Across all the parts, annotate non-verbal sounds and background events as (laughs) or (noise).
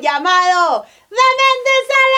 llamado Dementes al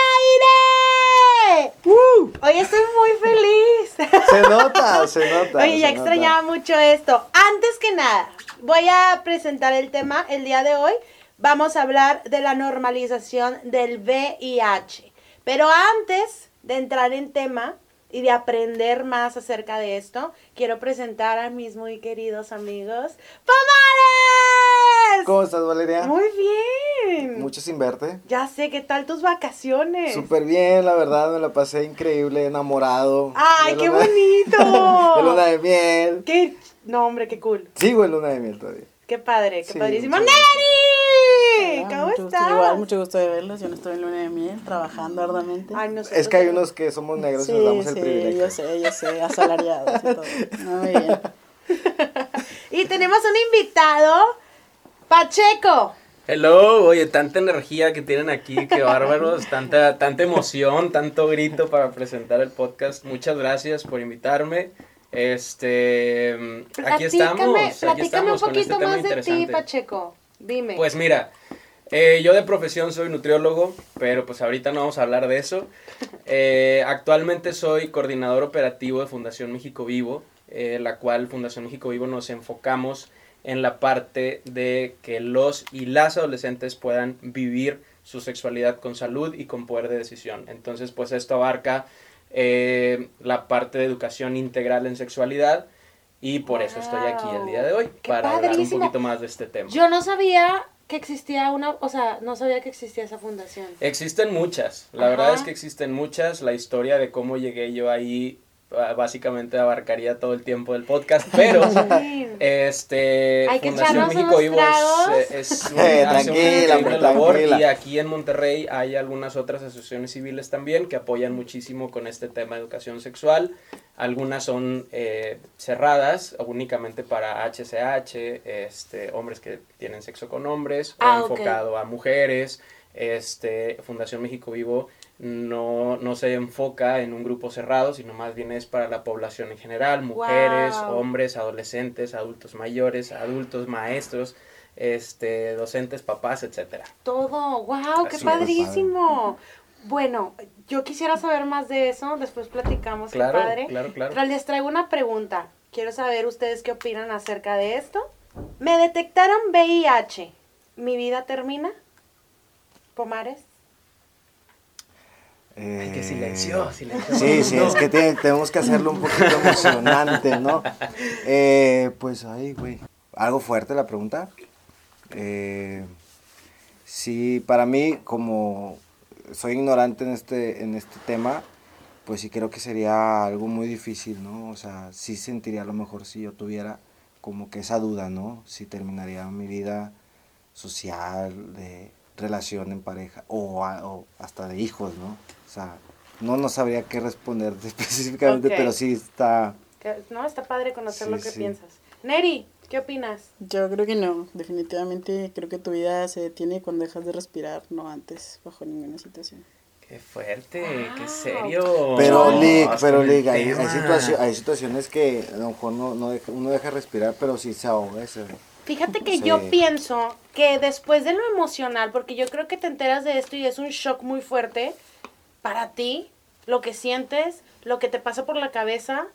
Aire. ¡Uh! Hoy estoy muy feliz. Se nota, se nota. Oye, ya extrañaba mucho esto. Antes que nada, voy a presentar el tema el día de hoy. Vamos a hablar de la normalización del VIH. Pero antes de entrar en tema y de aprender más acerca de esto, quiero presentar a mis muy queridos amigos. ¡Pomares! ¿Cómo estás, Valeria? Muy bien. Mucho sin verte. Ya sé, ¿qué tal tus vacaciones? Súper bien, la verdad, me la pasé increíble, enamorado. ¡Ay, qué luna- bonito! (laughs) De luna de miel. ¡Qué... No, hombre, qué cool. Sigo en luna de miel todavía. Qué padre, qué Sí, padrísimo. ¡Neri! Hola, ¿Cómo mucho gusto, estás? Igual, mucho gusto de verlos. Yo no estoy en luna de miel, trabajando arduamente. Ay, Es que hay unos que somos negros sí, y nos damos el sí, privilegio. yo sé, yo sé, asalariados y todo. (laughs) Muy bien. Y tenemos un invitado, Pacheco. Hello, oye, tanta energía que tienen aquí, qué bárbaros, tanta, tanta emoción, tanto grito para presentar el podcast. Muchas gracias por invitarme. Este, aquí estamos, Platícame- aquí estamos un este poquito más de ti. Pacheco. Dime. Pues mira, eh, yo de profesión soy nutriólogo, pero pues ahorita no vamos a hablar de eso. Eh, actualmente soy coordinador operativo de Fundación México Vivo, eh, la cual Fundación México Vivo nos enfocamos en la parte de que los y las adolescentes puedan vivir su sexualidad con salud y con poder de decisión. Entonces, pues esto abarca eh, la parte de educación integral en sexualidad y por eso estoy aquí el día de hoy, Qué para hablar un poquito más de este tema. Yo no sabía que existía una, o sea, no sabía que existía esa fundación. Existen muchas, la Ajá. verdad es que existen muchas. La historia de cómo llegué yo ahí ah, básicamente abarcaría todo el tiempo del podcast, pero (laughs) este Hay que Fundación México Vivo es, es un- (laughs) Eh, hace una tranquila, hombre, labor tranquila. y aquí en Monterrey hay algunas otras asociaciones civiles también que apoyan muchísimo con este tema de educación sexual. Algunas son eh, cerradas únicamente para HCH, este, hombres que tienen sexo con hombres, Ah, o ok. enfocado a mujeres. Este, Fundación México Vivo no, no se enfoca en un grupo cerrado, sino más bien es para la población en general, mujeres, Wow. hombres, adolescentes, adultos mayores, adultos, maestros, este, docentes, papás, etcétera. Todo, wow, qué Así padrísimo. Bueno, yo quisiera saber más de eso, después platicamos, Claro, qué padre. claro, claro. Pero les traigo una pregunta. Quiero saber ustedes qué opinan acerca de esto. Me detectaron VIH. ¿Mi vida termina? Pomares. Eh, Ay, qué silencio, silencio. Sí, sí, es que tenemos que hacerlo un poquito emocionante, ¿no? Eh, pues, ay, güey. Algo fuerte la pregunta. Eh, sí, para mí, como soy ignorante en este, en este tema, pues sí creo que sería algo muy difícil, ¿no? O sea, sí sentiría a lo mejor si yo tuviera como que esa duda, ¿no? Si terminaría mi vida social, de relación en pareja, o hasta de hijos, ¿no? O sea, no, no sabría qué responder (laughs) específicamente, pero sí está... No, está padre conocer Sí, lo que sí. piensas. Neri, ¿qué opinas? Yo creo que no, definitivamente creo que tu vida se detiene cuando dejas de respirar, no antes, bajo ninguna situación. Qué fuerte, qué serio. Pero, No, Lick, pero, Lick, hay, hay, situaci- hay situaciones que a lo mejor no, no deja- uno deja respirar, pero sí se ahoga. se- Fíjate que Sí. yo pienso que después de lo emocional, porque yo creo que te enteras de esto y es un shock muy fuerte para ti, lo que sientes, lo que te pasa por la cabeza,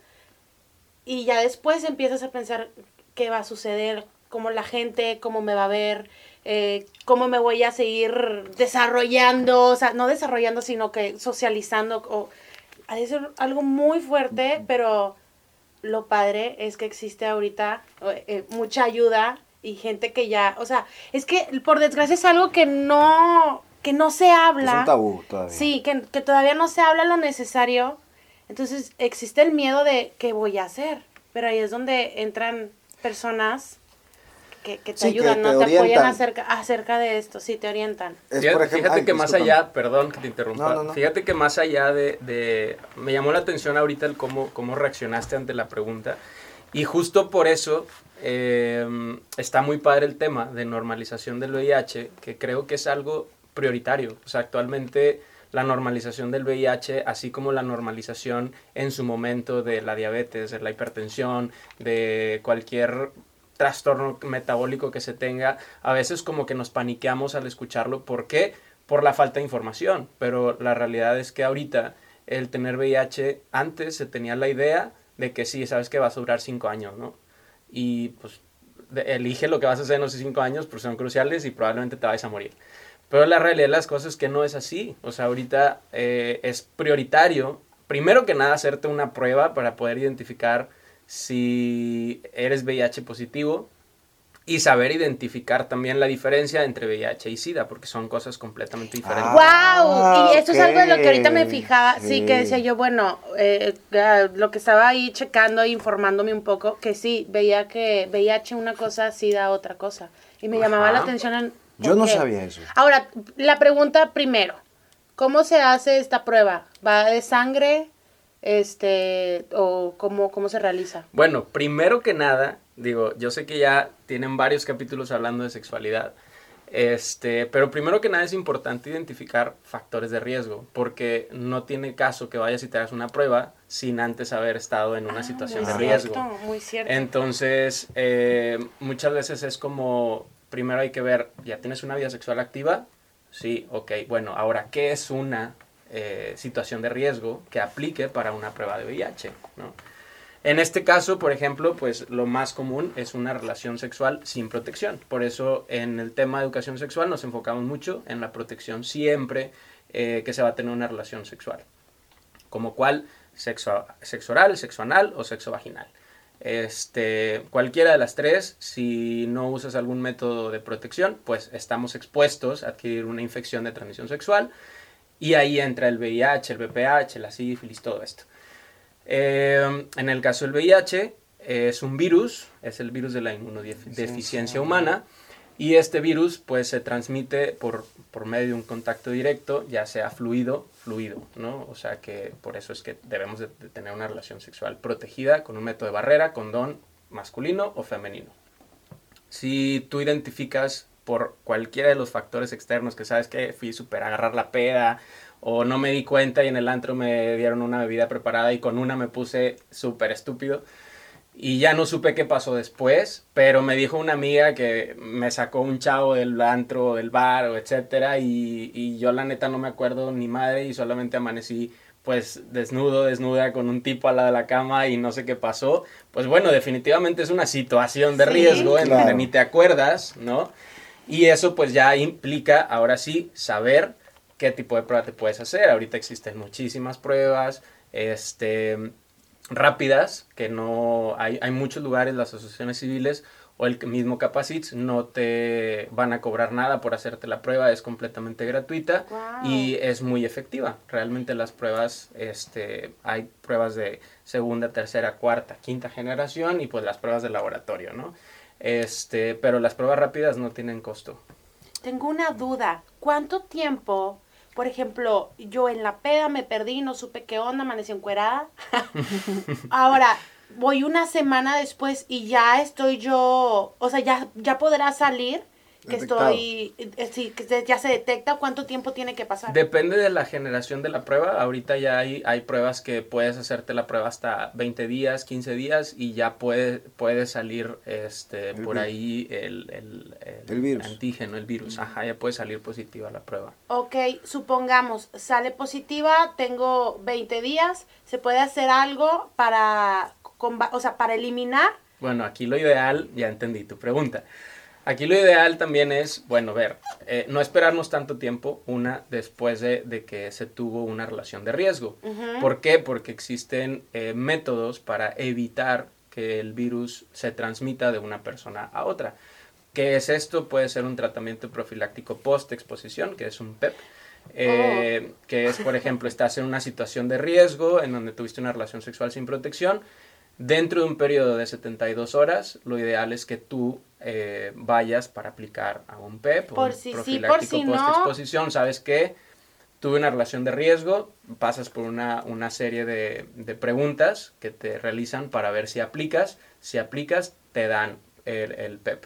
y ya después empiezas a pensar qué va a suceder, cómo la gente, cómo me va a ver, eh, cómo me voy a seguir desarrollando, o sea, no desarrollando, sino que socializando, o ha de ser algo muy fuerte, pero lo padre es que existe ahorita eh, mucha ayuda y gente que ya, o sea, es que por desgracia es algo que no, que no se Es habla. un tabú todavía. Sí, que, que todavía no se habla lo necesario. Entonces existe el miedo de qué voy a hacer. Pero ahí es donde entran personas que, que te Sí, que ayudan, te ¿no? Te apoyan acerca, acerca de esto, sí, te orientan. Es, Fíjate, por ejemplo, fíjate ay, que más discúlpame. allá, perdón que te interrumpa, No, no, no. fíjate que más allá de, de- me llamó la atención ahorita el cómo, cómo reaccionaste ante la pregunta y justo por eso eh, está muy padre el tema de normalización del VIH, que creo que es algo prioritario, o sea, actualmente la normalización del VIH, así como la normalización en su momento de la diabetes, de la hipertensión, de cualquier trastorno metabólico que se tenga, a veces como que nos paniqueamos al escucharlo. ¿Por qué? Por la falta de información. Pero la realidad es que ahorita el tener VIH, antes se tenía la idea de que sí, sabes que vas a durar cinco años, ¿no? Y pues elige lo que vas a hacer en esos cinco años, porque son cruciales y probablemente te vayas a morir. Pero la realidad de las cosas es que no es así. O sea, ahorita eh, es prioritario, primero que nada, hacerte una prueba para poder identificar si eres VIH positivo y saber identificar también la diferencia entre VIH y SIDA, porque son cosas completamente diferentes. ¡Wow! Ah, y eso es algo de lo que ahorita me fijaba, sí, que Sí. decía yo, bueno, eh, eh, lo que estaba ahí checando e informándome un poco, que sí, veía que VIH una cosa, SIDA otra cosa. Y me llamaba la Ajá. atención en... Yo ¿por no sabía eso. Ahora, la pregunta primero, ¿cómo se hace esta prueba? ¿Va de sangre? Este, o cómo, cómo se realiza? Bueno, primero que nada, digo, yo sé que ya tienen varios capítulos hablando de sexualidad, este, pero primero que nada es importante identificar factores de riesgo, porque no tiene caso que vayas y te hagas una prueba sin antes haber estado en una situación Muy de Muy riesgo. cierto, muy cierto. Entonces, eh, muchas veces es como, primero hay que ver, ¿ya tienes una vida sexual activa? Sí, ok, bueno, ahora, ¿qué es una eh, situación de riesgo que aplique para una prueba de VIH? ¿no? En este caso, por ejemplo, pues lo más común es una relación sexual sin protección. Por eso en el tema de educación sexual nos enfocamos mucho en la protección siempre eh, que se va a tener una relación sexual. Como cual, sexo, sexo oral, sexo anal o sexo vaginal. Este, cualquiera de las tres, si no usas algún método de protección, pues estamos expuestos a adquirir una infección de transmisión sexual y ahí entra el VIH, el VPH, la sífilis, todo esto. Eh, en el caso del VIH, es un virus, es el virus de la inmunodeficiencia humana, y este virus pues se transmite por, por medio de un contacto directo, ya sea fluido, fluido, ¿no? O sea que por eso es que debemos de, tener una relación sexual protegida con un método de barrera, condón masculino o femenino. Si tú identificas por cualquiera de los factores externos que sabes que fui super a agarrar la peda o no me di cuenta y en el antro me dieron una bebida preparada y con una me puse súper estúpido y ya no supe qué pasó después, pero me dijo una amiga que me sacó un chavo del antro del bar o etcétera y, y yo la neta no me acuerdo ni madre y solamente amanecí pues desnudo, desnuda con un tipo al lado de la cama y no sé qué pasó, pues bueno, definitivamente es una situación de Sí. riesgo en donde Claro. ni te acuerdas, ¿no? Y eso pues ya implica ahora sí saber qué tipo de prueba te puedes hacer. Ahorita existen muchísimas pruebas, este, rápidas, que no, hay, hay muchos lugares, las asociaciones civiles o el mismo Capacits no te van a cobrar nada por hacerte la prueba, es completamente gratuita y es muy efectiva. Realmente las pruebas, este, hay pruebas de segunda, tercera, cuarta, quinta generación y pues las pruebas de laboratorio, ¿no? Este, pero las pruebas rápidas no tienen costo. Tengo una duda. ¿Cuánto tiempo, por ejemplo, yo en la peda me perdí, no supe qué onda, amanecí encuerada? (laughs) Ahora, voy una semana después y ya estoy yo, o sea, ya, ya podrá salir que Detectado. estoy, eh, sí, que ya se detecta cuánto tiempo tiene que pasar. Depende de la generación de la prueba. Ahorita ya hay, hay pruebas que puedes hacerte la prueba hasta 20 días, 15 días y ya puede, puede salir este, El por virus. ahí el, el, el El virus. antígeno, el virus. Ajá, ya puede salir positiva la prueba. Ok, supongamos, sale positiva, tengo 20 días, ¿se puede hacer algo para, o sea, para eliminar? Bueno, aquí lo ideal, ya entendí tu pregunta. Aquí lo ideal también es, bueno, ver, eh, no esperarnos tanto tiempo, una, después de, de que se tuvo una relación de riesgo. ¿Por qué? Porque existen eh, métodos para evitar que el virus se transmita de una persona a otra. ¿Qué es esto? Puede ser un tratamiento profiláctico post-exposición, que es un PEP. eh, que es, por ejemplo, estás en una situación de riesgo en donde tuviste una relación sexual sin protección. Dentro de un periodo de 72 horas, lo ideal es que tú eh, vayas para aplicar a un PEP o Por un si sí, por profiláctico si no. post-exposición. ¿Sabes qué? tuve una relación de riesgo, pasas por una, una serie de, de preguntas que te realizan para ver si aplicas. Si aplicas, te dan el, el PEP.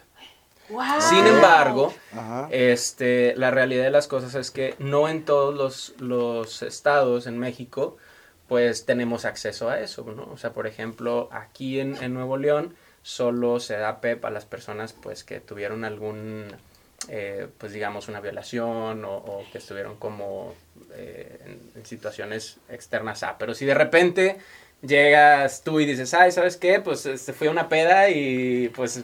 ¡Wow! Sin embargo, Ajá. este, la realidad de las cosas es que no en todos los, los estados en México pues tenemos acceso a eso, ¿no? O sea, por ejemplo, aquí en, en Nuevo León solo se da PEP a las personas pues que tuvieron algún, eh, pues digamos, una violación o, o que estuvieron como eh, en, en situaciones externas a. Pero si de repente llegas tú y dices, ay, ¿sabes qué? Pues este, fui a una peda y pues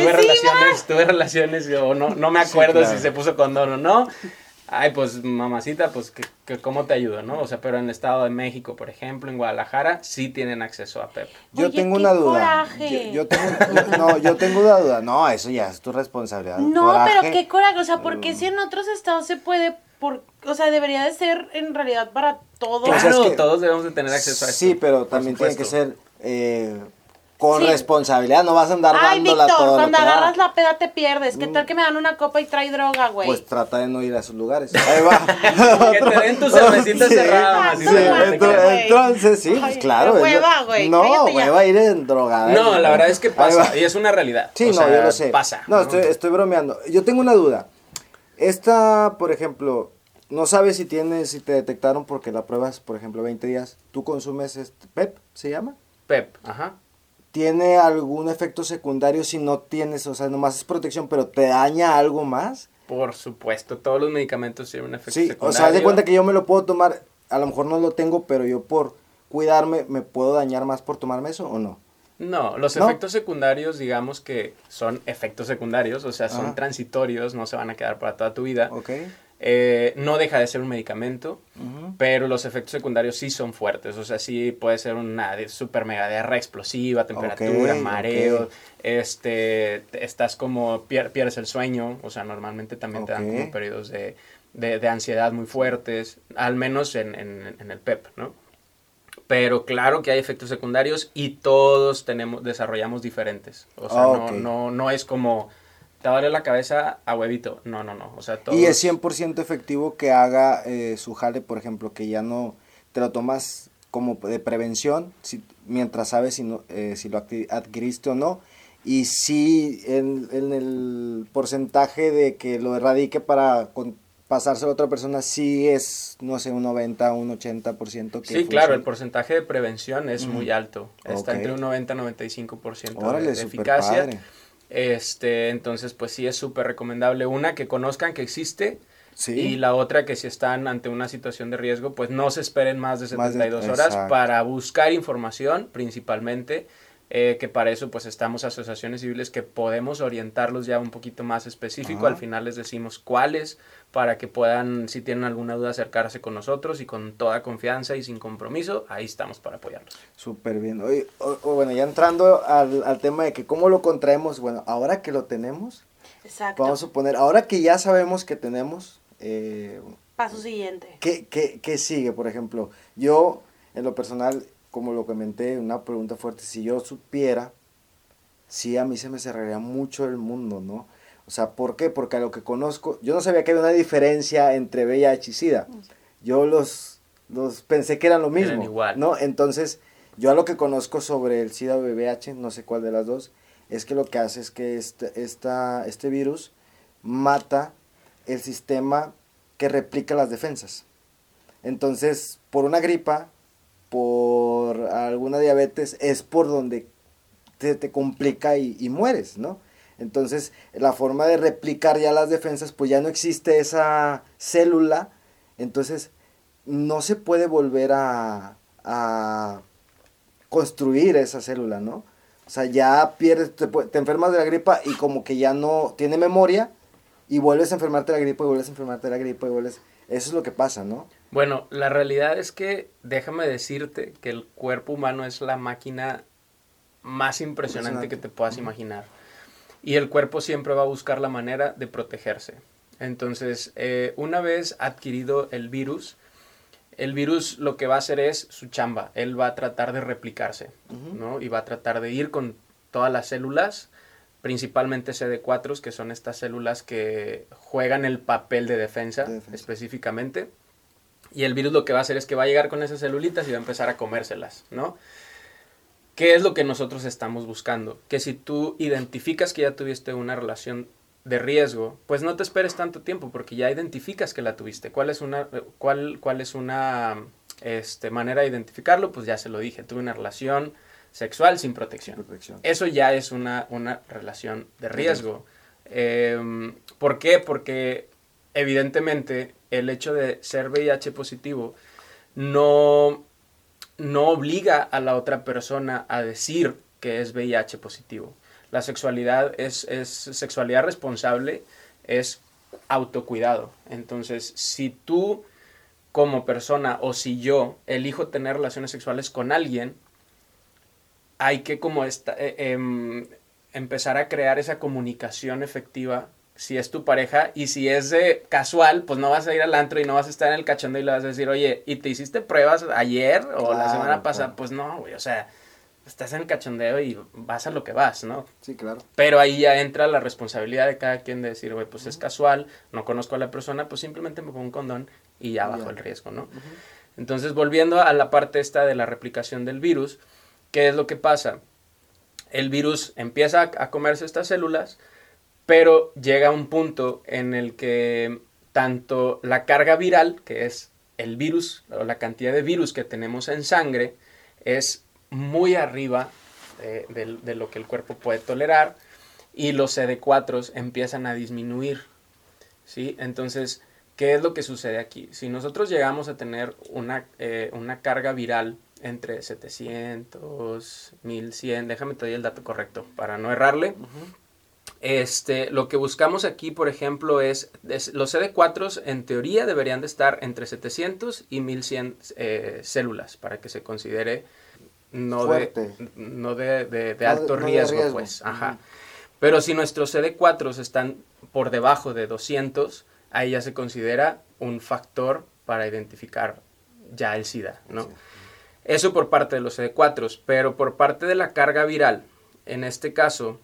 tuve relaciones, tuve relaciones, o no, no me Sí, acuerdo claro. si se puso condón o no. Ay, pues mamacita, pues que, que cómo te ayudo, ¿no? O sea, pero en el Estado de México, por ejemplo, en Guadalajara, sí tienen acceso a PEP. Yo Oye, tengo qué una duda. coraje. Yo, yo tengo, yo- no, yo tengo una duda. No, eso ya es tu responsabilidad. No, Coraje. pero qué coraje, o sea, ¿por qué Mm. si en otros estados se puede? Por, o sea, debería de ser en realidad para todos. O sea, Claro, es que- todos debemos de tener acceso a esto. Sí, pero también tiene que ser eh, con Sí. responsabilidad. No vas a andar Ay, dándola Víctor, todo lo cuando da. agarras la peda te pierdes. ¿Qué tal que me dan una copa y trae droga, güey? Pues trata de no ir a esos lugares. Ahí va. (laughs) Que te den tu cervecita Sí. cerrada, Sí, entonces, sí, pues claro. lo- hueva, güey, No, cállate ya. hueva ir en drogada. No, la verdad es que pasa, y es una realidad. Sí, O no, sea, yo lo sé. Pasa. No, Estoy, estoy bromeando. Yo tengo una duda. Esta, por ejemplo, no sabes si tienes, si te detectaron porque la pruebas, por ejemplo, 20 días. ¿Tú consumes este PEP, se llama? PEP, ajá. ¿Tiene algún efecto secundario si no tienes, o sea, nomás es protección, pero te daña algo más? Por supuesto, todos los medicamentos tienen un efecto Sí, secundario. o sea, haz de cuenta que yo me lo puedo tomar, a lo mejor no lo tengo, pero yo por cuidarme, ¿me puedo dañar más por tomarme eso o no? No, los ¿No? efectos secundarios, digamos que son efectos secundarios, o sea, son Ajá. transitorios, no se van a quedar para toda tu vida. ¿Ok? Eh, no deja de ser un medicamento, pero los efectos secundarios sí son fuertes, o sea, sí puede ser una super mega diarrea explosiva, temperatura, Ok, mareo, este, te- estás como, pier- pierdes el sueño, o sea, normalmente también te dan como periodos de, de- de ansiedad muy fuertes, al menos en, en- en el PEP, ¿no? Pero claro que hay efectos secundarios y todos tenemos, desarrollamos diferentes. O sea, Ah, no, no, no es como, te duele la cabeza a huevito. No, no, no. O sea, todos... Y es 100% efectivo que haga eh, su jale, por ejemplo, que ya no te lo tomas como de prevención, si, mientras sabes si, no, eh, si lo adquiriste o no. Y si en, en el porcentaje de que lo erradique para con- pasárselo a otra persona, sí es, no sé, un 90, un 80% que Sí, claro, el porcentaje de prevención es muy alto. Está entre un 90 y 95% de- Órale, de, súper eficacia. padre. Este, entonces, pues sí es súper recomendable. Una, que conozcan que existe. Sí. Y la otra, que si están ante una situación de riesgo, pues no se esperen más de Más de- 72 horas para buscar información, principalmente. Eh, que para eso pues estamos asociaciones civiles que podemos orientarlos ya un poquito más específico. Ajá. Al final les decimos cuáles para que puedan, si tienen alguna duda, acercarse con nosotros y con toda confianza y sin compromiso, ahí estamos para apoyarlos. Súper bien. Oye, o- o bueno, ya entrando al, al tema de que cómo lo contraemos, bueno, ahora que lo tenemos, Exacto. vamos a suponer, ahora que ya sabemos que tenemos, eh, Paso siguiente. ¿qué, qué, qué sigue? Por ejemplo, yo, en lo personal, como lo comenté, una pregunta fuerte, si yo supiera, sí a mí se me cerraría mucho el mundo, ¿no? O sea, ¿por qué? Porque a lo que conozco, yo no sabía que había una diferencia entre VIH y SIDA. Yo los, los pensé que eran lo Eran mismo, igual. ¿no? Entonces, yo a lo que conozco sobre el SIDA o VIH, no sé cuál de las dos, es que lo que hace es que este, esta, este virus mata el sistema que replica las defensas. Entonces, por una gripa, por alguna diabetes, es por donde te, te complica y, y mueres, ¿no? Entonces, la forma de replicar ya las defensas, pues ya no existe esa célula, entonces no se puede volver a, a construir esa célula, ¿no? O sea, ya pierdes, te, te enfermas de la gripa y como que ya no tiene memoria y vuelves a enfermarte de la gripa y vuelves a enfermarte de la gripa y vuelves... Eso es lo que pasa, ¿no? Bueno, la realidad es que déjame decirte que el cuerpo humano es la máquina más impresionante Impresionante. que te puedas imaginar. Y el cuerpo siempre va a buscar la manera de protegerse. Entonces, eh, una vez adquirido el virus, el virus lo que va a hacer es su chamba. Él va a tratar de replicarse. ¿no? Y va a tratar de ir con todas las células, principalmente CD4, que son estas células que juegan el papel de defensa, De defensa. específicamente. Y el virus lo que va a hacer es que va a llegar con esas celulitas y va a empezar a comérselas, ¿no? ¿Qué es lo que nosotros estamos buscando? Que si tú identificas que ya tuviste una relación de riesgo, pues no te esperes tanto tiempo porque ya identificas que la tuviste. ¿Cuál es una, cuál, cuál es una este, manera de identificarlo? Pues ya se lo dije, tuve una relación sexual sin protección. Protección. Eso ya es una, una relación de riesgo. Em, ¿Por qué? Porque evidentemente el hecho de ser VIH positivo no, no obliga a la otra persona a decir que es VIH positivo. La sexualidad es, es sexualidad responsable, es autocuidado. Entonces, si tú como persona o si yo elijo tener relaciones sexuales con alguien, hay que como esta, eh, em, empezar a crear esa comunicación efectiva si es tu pareja y si es casual, pues no vas a ir al antro y no vas a estar en el cachondeo y le vas a decir, oye, ¿y te hiciste pruebas ayer o la Claro, semana pasada? claro. Pues no, güey, o sea, estás en el cachondeo y vas a lo que vas, ¿no? Sí, claro. Pero ahí ya entra la responsabilidad de cada quien de decir, güey, pues es casual, no conozco a la persona, pues simplemente me pongo un condón y ya bajo el riesgo, ¿no? Entonces, volviendo a la parte esta de la replicación del virus, ¿qué es lo que pasa? El virus empieza a- a comerse estas células, pero llega un punto en el que tanto la carga viral, que es el virus o la cantidad de virus que tenemos en sangre, es muy arriba de, lo que el cuerpo puede tolerar y los CD4 empiezan a disminuir. ¿sí? Entonces, ¿qué es lo que sucede aquí? Si nosotros llegamos a tener una, eh, una carga viral entre 700, 1100, déjame te el dato correcto para no errarle. Este, lo que buscamos aquí, por ejemplo, es, es- los CD4 en teoría deberían de estar entre 700 y 1100 eh, células para que se considere no Fuerte. de, no de, de- de No de- alto no riesgo, riesgo. pues. Ajá. Pero si nuestros CD4 están por debajo de 200, ahí ya se considera un factor para identificar ya el SIDA, ¿no? Sí. Eso por parte de los CD4, pero por parte de la carga viral, en este caso,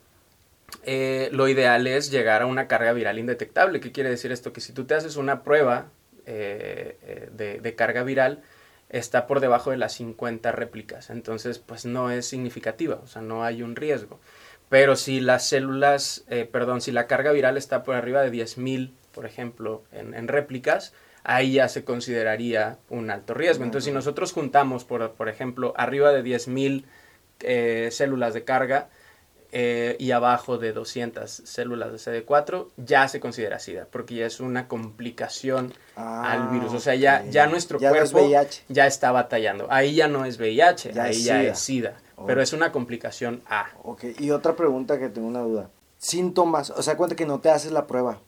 eh, lo ideal es llegar a una carga viral indetectable. ¿Qué quiere decir esto? Que si tú te haces una prueba eh, eh, de, de carga viral, está por debajo de las 50 réplicas. Entonces, pues no es significativa, o sea, no hay un riesgo. Pero si las células, eh, perdón, si la carga viral está por arriba de 10.000, por ejemplo, en, en réplicas, ahí ya se consideraría un alto riesgo. Entonces, si nosotros juntamos, por, por ejemplo, arriba de 10.000 eh, células de carga eh, y abajo de 200 células de CD4, ya se considera SIDA, porque ya es una complicación Ah, al virus. O sea, ya, ya nuestro Ya no es cuerpo ya está batallando. Ahí ya no es VIH, Ya ahí es ya SIDA. es SIDA. Oh. Pero es una complicación A. Ok, y otra pregunta que tengo una duda. Síntomas, o sea, cuenta que no te haces la prueba.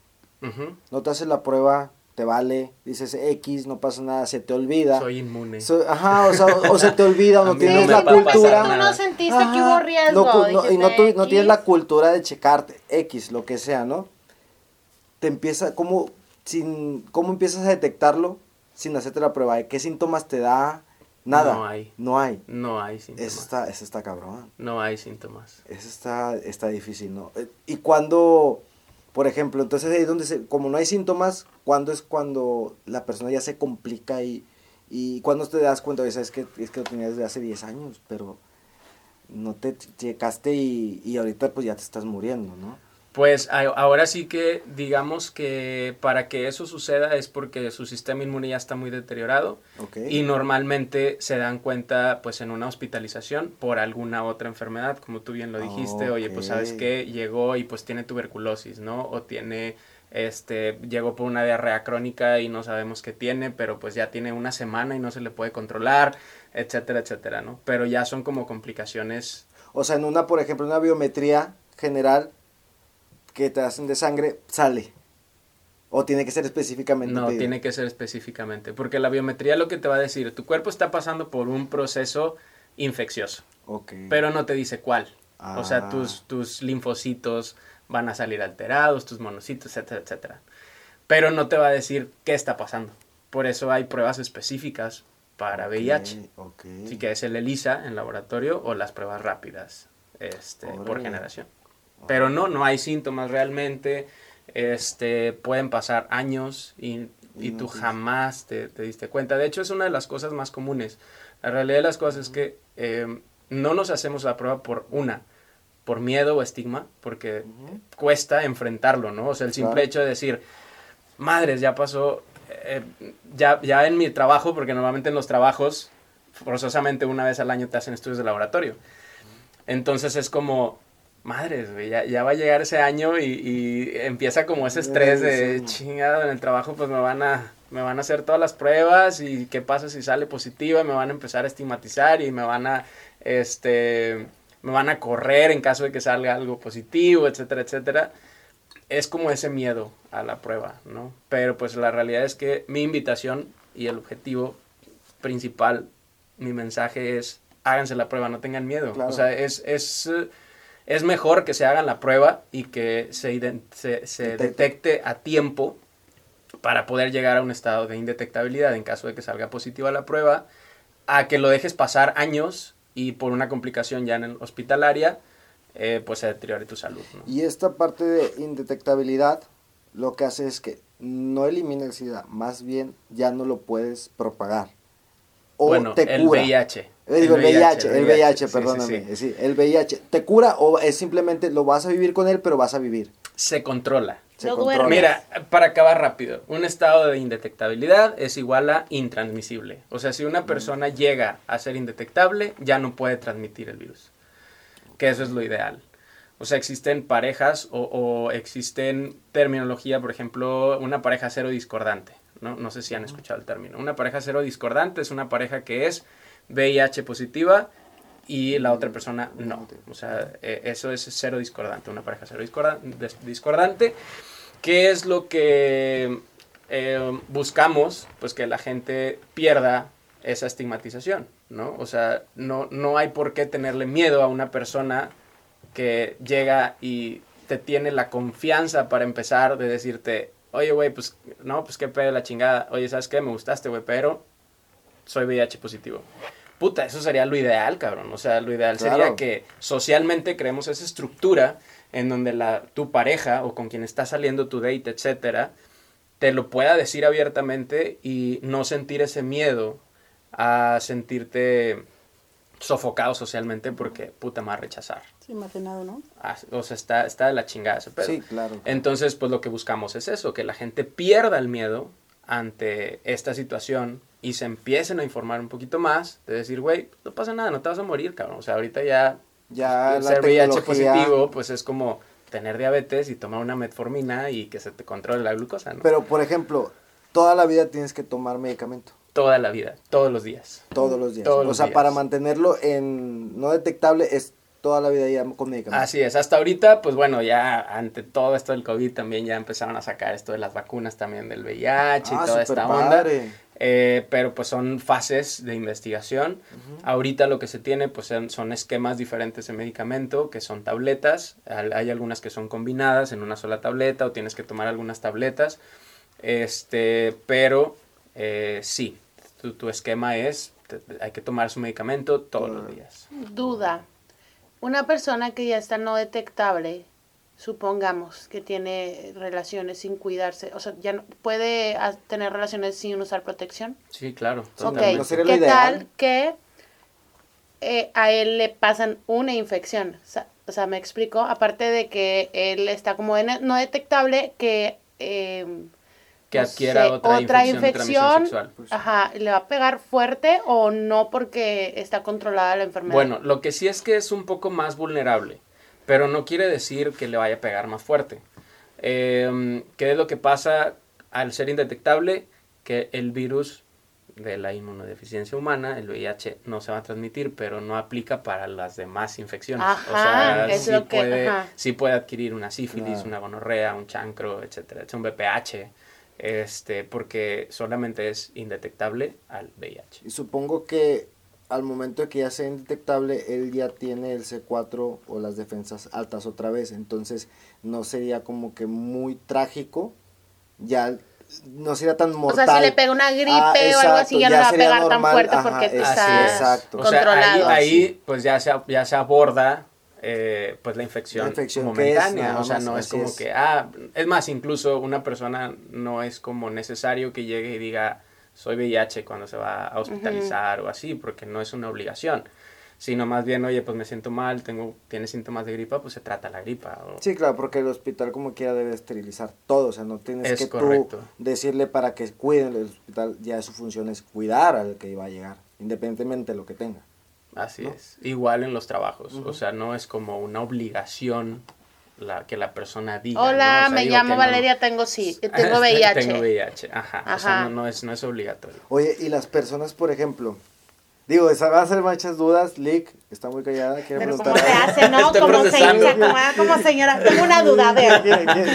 No te haces la prueba, te vale, dices X, no pasa nada, se te olvida. Soy inmune. So- ajá, o, sea, o, o se te olvida, o (laughs) no tienes no la cultura. Tú no sentiste Ajá, que hubo riesgo. no y no, no tienes "X". la cultura de checarte, X, lo que sea, ¿no? Te empieza, ¿cómo, sin, ¿cómo empiezas a detectarlo sin hacerte la prueba? ¿Qué síntomas te da? Nada. No hay. No hay. No hay síntomas. Eso está, eso está cabrón. No hay síntomas. Eso está, está difícil, ¿no? Eh, Y cuando, por ejemplo, entonces ahí donde se, como no hay síntomas, ¿cuándo es cuando la persona ya se complica y, y cuando te das cuenta, oye, sabes que es que lo tenías desde hace 10 años, pero no te checaste y, y ahorita pues ya te estás muriendo, ¿no? Pues a- ahora sí que digamos que para que eso suceda es porque su sistema inmune ya está muy deteriorado Ok. y normalmente se dan cuenta pues en una hospitalización por alguna otra enfermedad, como tú bien lo dijiste, oye, pues sabes que llegó y pues tiene tuberculosis, ¿no? O tiene este llegó por una diarrea crónica y no sabemos qué tiene, pero pues ya tiene una semana y no se le puede controlar, etcétera, etcétera, ¿no? Pero ya son como complicaciones O sea, en una, por ejemplo, una biometría general que te hacen de sangre, sale. O tiene que ser específicamente. No, pedido? tiene que ser específicamente, porque la biometría lo que te va a decir, tu cuerpo está pasando por un proceso infeccioso, Ok. pero no te dice cuál. O sea, Ah. tus, tus linfocitos van a salir alterados, tus monocitos, etcétera, etcétera. Pero no te va a decir qué está pasando. Por eso hay pruebas específicas para VIH. Ok, ok. Así que es el ELISA en laboratorio o las pruebas rápidas este, por generación. Pero no, no hay síntomas realmente. Este, pueden pasar años y, y tú te- jamás te, te diste cuenta. De hecho, es una de las cosas más comunes. La realidad de las cosas es que eh, no nos hacemos la prueba por una, por miedo o estigma, porque cuesta enfrentarlo, ¿no? O sea, el simple Claro. hecho de decir, madres, ya pasó, eh, ya, ya en mi trabajo, porque normalmente en los trabajos forzosamente una vez al año te hacen estudios de laboratorio. Entonces es como, madres, güey, ya, ya va a llegar ese año y, y empieza como ese estrés de Sí. chingada en el trabajo, pues me van a me van a hacer todas las pruebas y qué pasa si sale positiva, me van a empezar a estigmatizar y me van a este me van a correr en caso de que salga algo positivo, etcétera, etcétera. Es como ese miedo a la prueba, ¿no? Pero pues la realidad es que mi invitación y el objetivo principal, mi mensaje es háganse la prueba, no tengan miedo. Claro. O sea, es, es, es mejor que se hagan la prueba y que se, se, se Detecte. detecte a tiempo para poder llegar a un estado de indetectabilidad en caso de que salga positiva la prueba, a que lo dejes pasar años y por una complicación ya en el hospitalaria, eh, pues se deteriore tu salud. ¿no? Y esta parte de indetectabilidad lo que hace es que no elimina el SIDA, más bien ya no lo puedes propagar. O bueno, te el cura. VIH. Eh, digo, el VIH, el VIH, sí, sí, perdóname. sí. sí, el VIH. ¿Te cura o es simplemente lo vas a vivir con él, pero vas a vivir? Se controla. Se No controla. Mira, para acabar rápido, un estado de indetectabilidad es igual a intransmisible. O sea, si una persona llega a ser indetectable, ya no puede transmitir el virus. Que eso es lo ideal. O sea, existen parejas o, o existen terminología, por ejemplo, una pareja cero discordante. ¿no? no sé si han escuchado el término. Una pareja cero discordante es una pareja que es VIH positiva y la otra persona no. O sea, eh, eso es cero discordante, una pareja cero discordante. ¿Qué es lo que eh, buscamos? Pues que la gente pierda esa estigmatización, ¿no? O sea, no, no hay por qué tenerle miedo a una persona que llega y te tiene la confianza para empezar de decirte, oye, güey, pues, no, pues qué pedo la chingada. Oye, ¿sabes qué? Me gustaste, güey, pero soy VIH positivo. Puta, eso sería lo ideal, cabrón. O sea, lo ideal sería que socialmente creemos esa estructura en donde la, tu pareja o con quien está saliendo tu date, etcétera, te lo pueda decir abiertamente y no sentir ese miedo a sentirte sofocado socialmente porque puta me va a rechazar. Sí, marginado, ¿no? Ah, O sea, está, está de la chingada ese pedo. Sí, claro. Entonces, pues lo que buscamos es eso, que la gente pierda el miedo ante esta situación y se empiecen a informar un poquito más, de decir, güey, no pasa nada, no te vas a morir, cabrón. O sea, ahorita ya Ya ser VIH positivo, pues es como tener diabetes y tomar una metformina y que se te controle la glucosa, ¿no? Pero, por ejemplo, toda la vida tienes que tomar medicamento. Toda la vida, todos los días. Todos los días. Todos o los sea, días. para mantenerlo en no detectable es toda la vida ya con medicamento. Así es, hasta ahorita, pues bueno, ya ante todo esto del COVID también ya empezaron a sacar esto de las vacunas también del VIH Ah, y toda súper esta onda. Eh, pero pues son fases de investigación. Ahorita lo que se tiene pues son, son esquemas diferentes de medicamento, que son tabletas. Hay algunas que son combinadas en una sola tableta o tienes que tomar algunas tabletas. Este, pero eh, sí, tu, tu esquema es, te- te- hay que tomar su medicamento todos los días. Duda. Una persona que ya está no detectable, supongamos que tiene relaciones sin cuidarse, o sea, ya no, puede tener relaciones sin usar protección. Sí, claro. Totalmente. No sería lo ¿qué ideal. tal que eh, a él le pasan una infección? O sea, o sea, me explico, aparte de que él está como en- no detectable, que... eh, Que no adquiera sé, otra, infección, sexual. Ajá, ¿le va a pegar fuerte o no porque está controlada la enfermedad? Bueno, lo que sí es que es un poco más vulnerable, pero no quiere decir que le vaya a pegar más fuerte. Eh, ¿Qué es lo que pasa al ser indetectable? Que el virus de la inmunodeficiencia humana, el VIH, no se va a transmitir, pero no aplica para las demás infecciones. o Ajá, sea, es sí, lo que- puede, ajá. sí puede adquirir una sífilis, Claro. una gonorrea, un chancro, etcétera, un VPH, este, porque solamente es indetectable al VIH. Y supongo que al momento de que ya sea indetectable, él ya tiene el C4 o las defensas altas otra vez. Entonces, no sería como que muy trágico. Ya no sería tan o mortal. sea, si le pega una gripe Ah, o algo así, ya, no le va a pegar tan normal, fuerte ajá, porque es- está exacto. O sea, ahí, controlado. ahí, pues ya se, ya se aborda eh, pues la infección, La infección momentánea. es, o sea, no es como es. que, ah, es más, incluso una persona no es como necesario que llegue y diga, soy VIH cuando se va a hospitalizar o así, porque no es una obligación. Sino más bien, oye, pues me siento mal, tengo, tiene síntomas de gripa, pues se trata la gripa. o- Sí, claro, porque el hospital como quiera debe esterilizar todo, o sea, no tienes Es que correcto. tú decirle para que cuiden el hospital, ya su función es cuidar al que iba a llegar. independientemente de lo que tenga. Así ¿no? es. Igual en los trabajos. O sea, no es como una obligación la que la persona diga. Hola, ¿no? O sea, me llamo no. Valeria, tengo sí, (laughs) tengo VIH. tengo VIH, ajá. O sea, Ajá. no, no es, no es obligatorio. Oye, y las personas, por ejemplo, digo, esa va a ser muchas dudas, Lick, está muy callada, quiere Pero preguntar ¿cómo se hace, no? (laughs) Estoy ¿Cómo se procesando. dice? ¿Cómo, ah, cómo señora? Tengo una duda, a ver. ¿Quiere- quiere?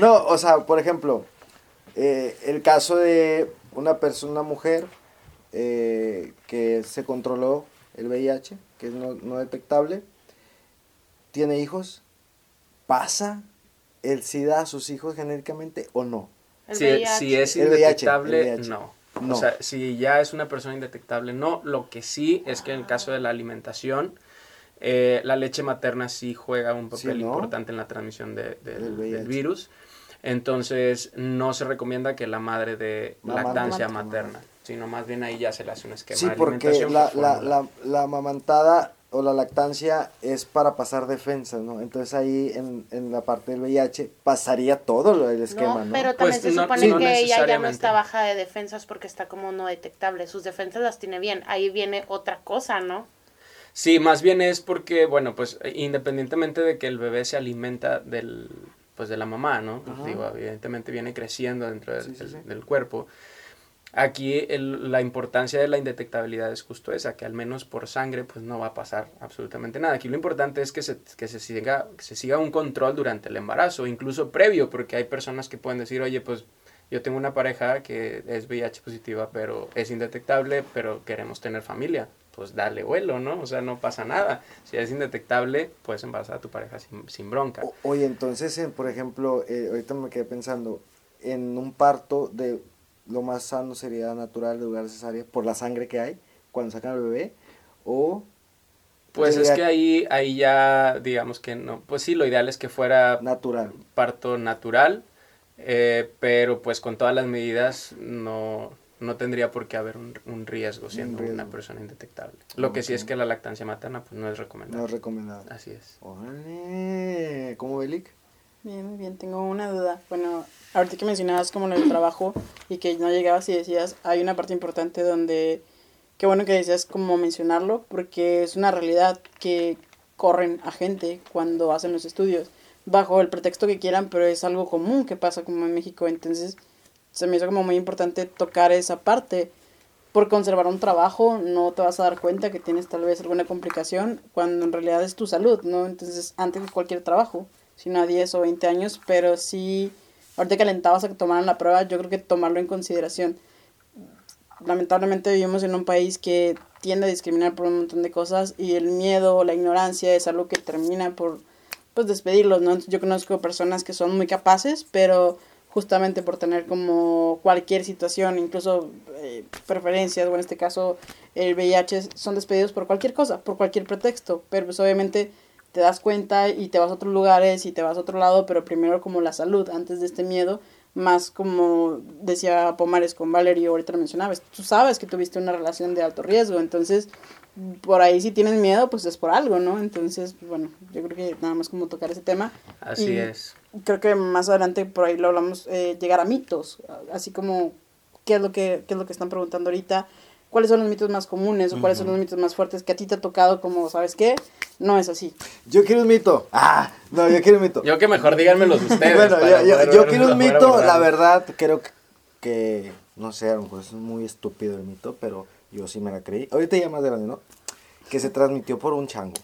No, o sea, por ejemplo, eh, el caso de una persona, una mujer, eh, que se controló el VIH, que es no, no detectable, tiene hijos, ¿pasa el SIDA a sus hijos genéricamente o no? Si, VIH. si es El VIH, indetectable, el VIH. no. No. O sea, si ya es una persona indetectable, no. Lo que sí es que en el caso de la alimentación, eh, la leche materna sí juega un papel Sí, ¿no? importante en la transmisión de- de- Del virus. Entonces, no se recomienda que la madre de lactancia materna, sino más bien ahí ya se le hace un esquema Sí, de porque alimentación. la, por la, la, la amamantada o la lactancia es para pasar defensas, ¿no? Entonces ahí en, en la parte del VIH pasaría todo lo del esquema, No, ¿no? pero Pues también se no- supone no que ella ya no está baja de defensas porque está como no detectable. Sus defensas las tiene bien. Ahí viene otra cosa, ¿no? Sí, más bien es porque, bueno, pues independientemente de que el bebé se alimenta del, pues de la mamá, ¿no? Pues, digo, evidentemente viene creciendo dentro del, Sí, sí, del- sí. del cuerpo. Aquí el- la importancia de la indetectabilidad es justo esa, que al menos por sangre pues no va a pasar absolutamente nada. Aquí lo importante es que se, que se, siga, que se siga un control durante el embarazo, incluso previo, porque hay personas que pueden decir, oye, pues yo tengo una pareja que es VIH positiva, pero es indetectable, pero queremos tener familia. Pues dale vuelo, ¿no? O sea, no pasa nada. Si es indetectable, puedes embarazar a tu pareja sin, bronca. O- oye, entonces, en- por ejemplo, eh, ahorita me quedé pensando, en un parto de lo más sano sería natural de lugar cesárea por la sangre que hay cuando sacan al bebé, o Pues es que ahí, ahí ya, digamos que no. Pues sí, lo ideal es que fuera natural. parto natural, eh, pero pues con todas las medidas no, no tendría por qué haber un, un riesgo siendo riesgo. una persona indetectable. Lo que sí es que la lactancia materna pues no es No recomendable. es recomendado. Así es. Órale, ¿cómo ve, Lick? Bien, muy bien, tengo una duda. Bueno, ahorita que mencionabas como lo del trabajo y que no llegabas y decías, hay una parte importante donde, qué bueno que decías como mencionarlo, porque es una realidad que corren a gente cuando hacen los estudios, bajo el pretexto que quieran, pero es algo común que pasa como en México, entonces se me hizo como muy importante tocar esa parte. Por conservar un trabajo no te vas a dar cuenta que tienes tal vez alguna complicación cuando en realidad es tu salud, ¿no? Entonces, antes de cualquier trabajo, sino a 10 o 20 años, pero sí, ahorita que alentabas a que tomaran la prueba, yo creo que tomarlo en consideración. Lamentablemente vivimos en un país que tiende a discriminar por un montón de cosas y el miedo o la ignorancia es algo que termina por pues despedirlos, ¿no? Yo conozco personas que son muy capaces, pero justamente por tener como cualquier situación, incluso eh, preferencias, o en este caso el VIH, son despedidos por cualquier cosa, por cualquier pretexto, pero pues obviamente te das cuenta y te vas a otros lugares y te vas a otro lado, pero primero como la salud, antes de este miedo, más como decía Pomares con Valerio, ahorita lo mencionabas, tú sabes que tuviste una relación de alto riesgo, entonces por ahí si tienes miedo, pues es por algo, ¿no? Entonces, pues, bueno, yo creo que nada más como tocar ese tema. Así Y es. Creo que más adelante por ahí lo hablamos, eh, llegar a mitos, así como qué es lo que, qué es lo que están preguntando ahorita, cuáles son los mitos más comunes o cuáles son los mitos más fuertes que a ti te ha tocado como, ¿sabes qué? No es así. Yo quiero un mito. Ah, no, yo quiero un mito. Yo que mejor díganmelos ustedes. bueno, yo, quiero un mito, la verdad, creo que, que, no sé, a lo mejor es muy estúpido el mito, pero yo sí me la creí. Ahorita ya más grande, ¿no? Que se transmitió por un chango.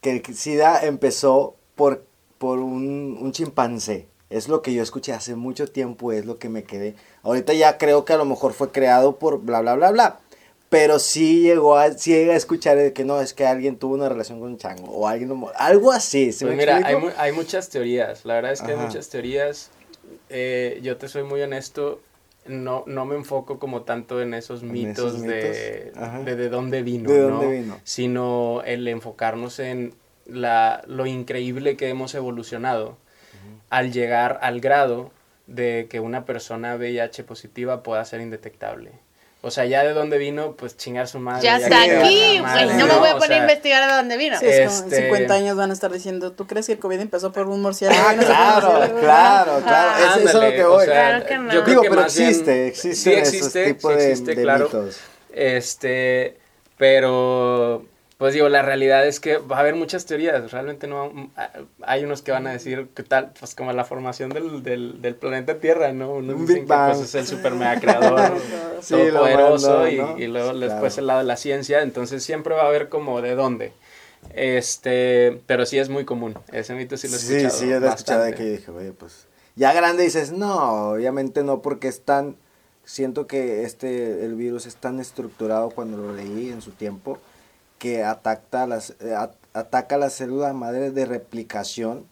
Que el SIDA empezó por, por un, un chimpancé. Es lo que yo escuché hace mucho tiempo, es lo que me quedé. Ahorita ya creo que a lo mejor fue creado por bla, bla, bla, bla. Pero sí llegó a, sí llegué a escuchar de que no, es que alguien tuvo una relación con un chango. O alguien, algo así. ¿se Pues me mira, hay, explico? mu- hay muchas teorías. La verdad es que Ajá. hay muchas teorías. Eh, yo te soy muy honesto. No, no me enfoco como tanto en esos En mitos, esos de, mitos, de de dónde vino, ¿De ¿no? dónde vino? Sino el enfocarnos en la, lo increíble que hemos evolucionado al llegar al grado de que una persona VIH positiva pueda ser indetectable. O sea, ya de dónde vino, pues chingar su madre. Ya ya está aquí, madre, No me voy a O poner a investigar de dónde vino. Sí, es como en Este- 50 años van a estar diciendo, ¿tú crees que el COVID empezó por un murciélago? Ah, No qué claro, murciélago". claro, claro. Es, eso es a lo que o voy. sea, Claro que no. yo Digo, pero bien- existe, existen sí existe, esos tipos sí de, existe, de claro. mitos. Este, pero pues digo, la realidad es que va a haber muchas teorías, realmente no, hay unos que van a decir que tal, pues como la formación del, del, del planeta Tierra, ¿no? Unos Un dicen Big que pues es el super mega creador, (laughs) Sí, todopoderoso, mandó, y, ¿no? y luego Claro. después el lado de la ciencia, entonces siempre va a haber como de dónde. Este, pero sí es muy común, ese mito sí lo he Sí, escuchado sí, yo lo he escuchado de que dije, oye, pues. Ya grande dices, no, obviamente no, porque es tan. Siento que este, el virus es tan estructurado cuando lo leí en su tiempo, que ataca las, eh, at- ataca la célula madre de replicación.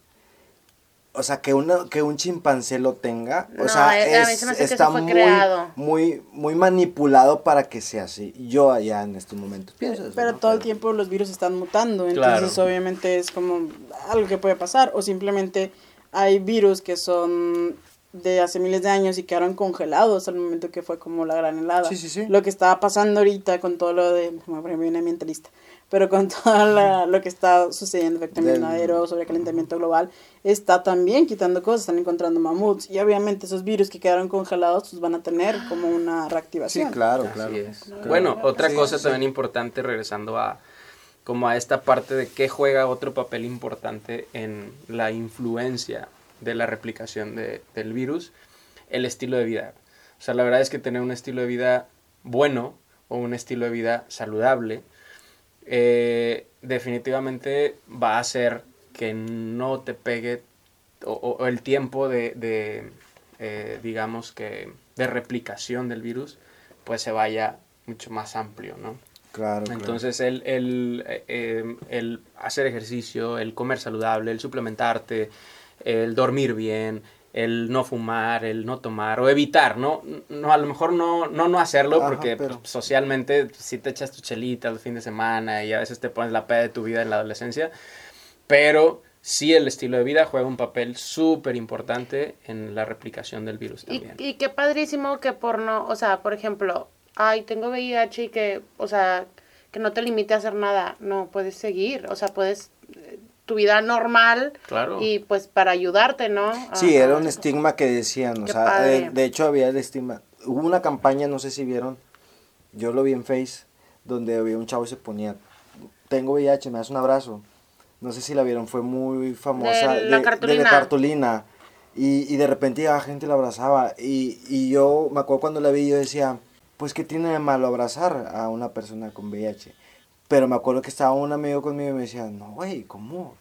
O sea, que, una, que un chimpancé lo tenga, o No, sea, eh, es- se me hace que está eso fue muy, creado. muy, muy manipulado para que sea así. Yo allá en estos momentos pienso eso, Pero ¿no? todo el tiempo los virus están mutando, Claro. entonces obviamente es como algo que puede pasar, o simplemente hay virus que son de hace miles de años y quedaron congelados al momento que fue como la gran helada. Sí, sí, sí. Lo que estaba pasando ahorita con todo lo de, me viene un ambientalista, pero con (laughs) todo la- lo que está sucediendo, efecto invernadero, sobre calentamiento global, está también quitando cosas, están encontrando mamuts y obviamente esos virus que quedaron congelados pues van a tener como una Sí, reactivación. claro, Así claro. es. Bueno, otra Sí, cosa sí. también importante, regresando a como a esta parte de que juega otro papel importante en la influencia de la replicación de- del virus, el estilo de vida. O sea, la verdad es que tener un estilo de vida bueno o un estilo de vida saludable, eh, definitivamente va a hacer que no te pegue o, el tiempo de, de, eh, digamos que, de replicación del virus, pues se vaya mucho más amplio, ¿no? Claro, claro. Entonces, el, el, eh, eh, el hacer ejercicio, el comer saludable, el suplementarte, el dormir bien, el no fumar, el no tomar o evitar, ¿no? no a lo mejor no, no, no hacerlo Ajá, porque pero- pues, socialmente si te echas tu chelita el fin de semana y a veces te pones la peda de tu vida en la adolescencia, pero sí el estilo de vida juega un papel súper importante en la replicación del virus Y, también. y qué padrísimo que por no, o sea, por ejemplo, ay, tengo VIH y que, o sea, que no te limite a hacer nada, no, puedes seguir, o sea, puedes tu vida normal Claro. y pues para ayudarte, ¿no? Sí, era un estigma que decían, o Qué sea, eh, de hecho había el estigma. Hubo una campaña, no sé si vieron, yo lo vi en Face, donde había un chavo y se ponía, tengo VIH, me das un abrazo. No sé si la vieron, fue muy famosa. De la cartulina. la cartulina. Y, y de repente la gente la abrazaba. Y, y yo me acuerdo cuando la vi, yo decía, pues qué tiene de malo abrazar a una persona con VIH. Pero me acuerdo que estaba un amigo conmigo y me decía, no, güey, ¿cómo?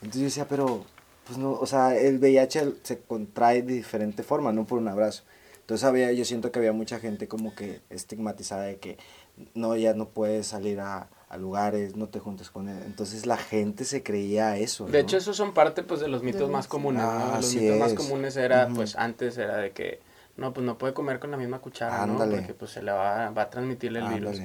Entonces yo decía, pero, pues no, o sea, el VIH se contrae de diferente forma, no por un abrazo. Entonces había, yo siento que había mucha gente como que estigmatizada de que no, ya no puedes salir a, a lugares, no te juntes con él. Entonces la gente se creía eso. De ¿no? hecho, esos son parte pues de los mitos De- más comunes, ¿no? Ah, Los mitos más es. comunes era, pues antes era de que, no, pues no puede comer con la misma cuchara, Ándale. ¿no? Porque pues se le va, va a transmitirle el virus.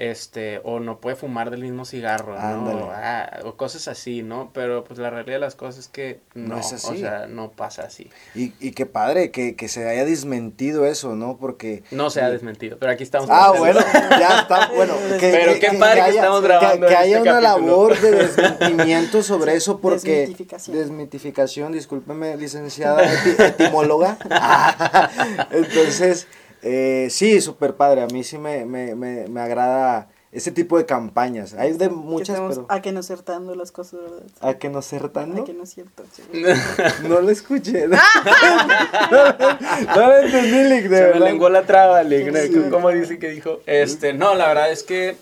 Este, o no puede fumar del mismo cigarro, ¿no? Ah, o cosas así, ¿no? Pero pues la realidad de las cosas es que no, No es o así. sea, no pasa así. Y, y qué padre que, que se haya desmentido eso, ¿no? Porque... No se ha desmentido, pero aquí estamos. Ah, bueno, ya está, bueno. (laughs) Pero qué padre que estamos grabando Que, que haya este una capítulo. labor de (laughs) desmentimiento sobre eso porque... Desmitificación. Desmitificación, discúlpeme, licenciada eti- etimóloga. (laughs) Entonces, eh, sí, súper padre, a mí sí me, me, me, me agrada ese tipo de campañas. Hay de Que muchas, estamos pero... a que no acertando las cosas, ¿verdad? ¿A que no acertando? A que no es cierto. (laughs) No lo escuché. (laughs) No, no lo entendí, Lick, de Se me lenguó la traba, Lick. ¿Cómo dice que dijo? Este, no, la verdad es que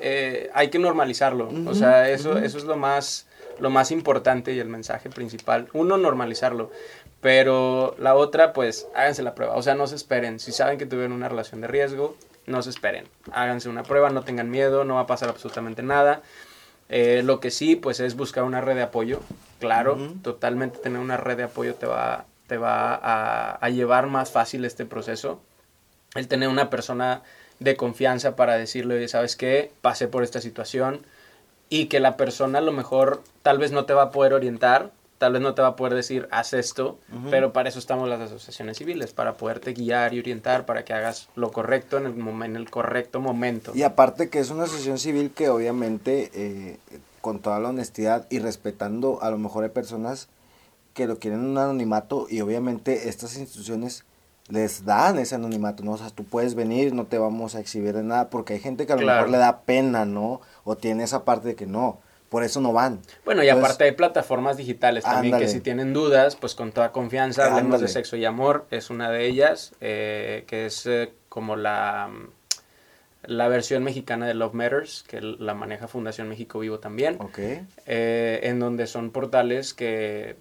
eh, hay que normalizarlo. O sea, eso, eso es lo más, lo más importante y el mensaje principal. Uno, normalizarlo. Pero la otra, pues, háganse la prueba. O sea, no se esperen. Si saben que tuvieron una relación de riesgo, no se esperen. Háganse una prueba, no tengan miedo, no va a pasar absolutamente nada. Eh, lo que sí, pues, es buscar una red de apoyo. Claro, totalmente tener una red de apoyo te va, te va a, a llevar más fácil este proceso el tener una persona de confianza para decirle, "Oye, ¿sabes qué? Pasé por esta situación y que la persona a lo mejor tal vez no te va a poder orientar, tal vez no te va a poder decir, haz esto, pero para eso estamos las asociaciones civiles, para poderte guiar y orientar, para que hagas lo correcto en el, en el correcto momento. Y aparte que es una asociación civil que obviamente, eh, con toda la honestidad y respetando, a lo mejor hay personas que lo quieren en un anonimato y obviamente estas instituciones les dan ese anonimato, ¿no? O sea, tú puedes venir, no te vamos a exhibir de nada, porque hay gente que a lo Claro. mejor le da pena, ¿no? O tiene esa parte de que no, por eso no van. Bueno, y Entonces, aparte hay plataformas digitales también Ándale. que si tienen dudas, pues con toda confianza, hablemos de Ándale. sexo y amor, es una de ellas, eh, que es eh, como la, la versión mexicana de Love Matters, que la maneja Fundación México Vivo también, Ok, eh, en donde son portales que,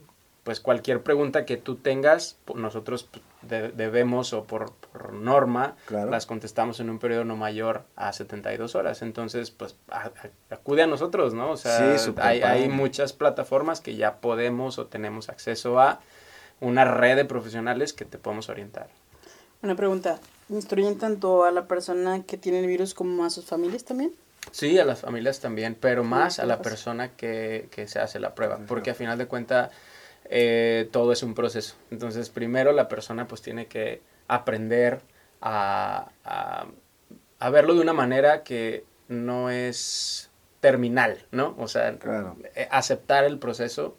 pues cualquier pregunta que tú tengas, pues, nosotros de- debemos o por, por norma Claro. las contestamos en un periodo no mayor a 72 horas. Entonces, pues a- a- acude a nosotros, ¿no? O sea, Sí, súper hay, muchas plataformas que ya podemos o tenemos acceso a una red de profesionales que te podemos orientar. Una pregunta, ¿instruyen tanto a la persona que tiene el virus como a sus familias también? Sí, a las familias también, pero más a la pues. persona que, que se hace la prueba, porque a final de cuentas eh, todo es un proceso. Entonces, primero la persona pues tiene que aprender a, a, a verlo de una manera que no es terminal, ¿no? O sea, Claro. eh, aceptar el proceso.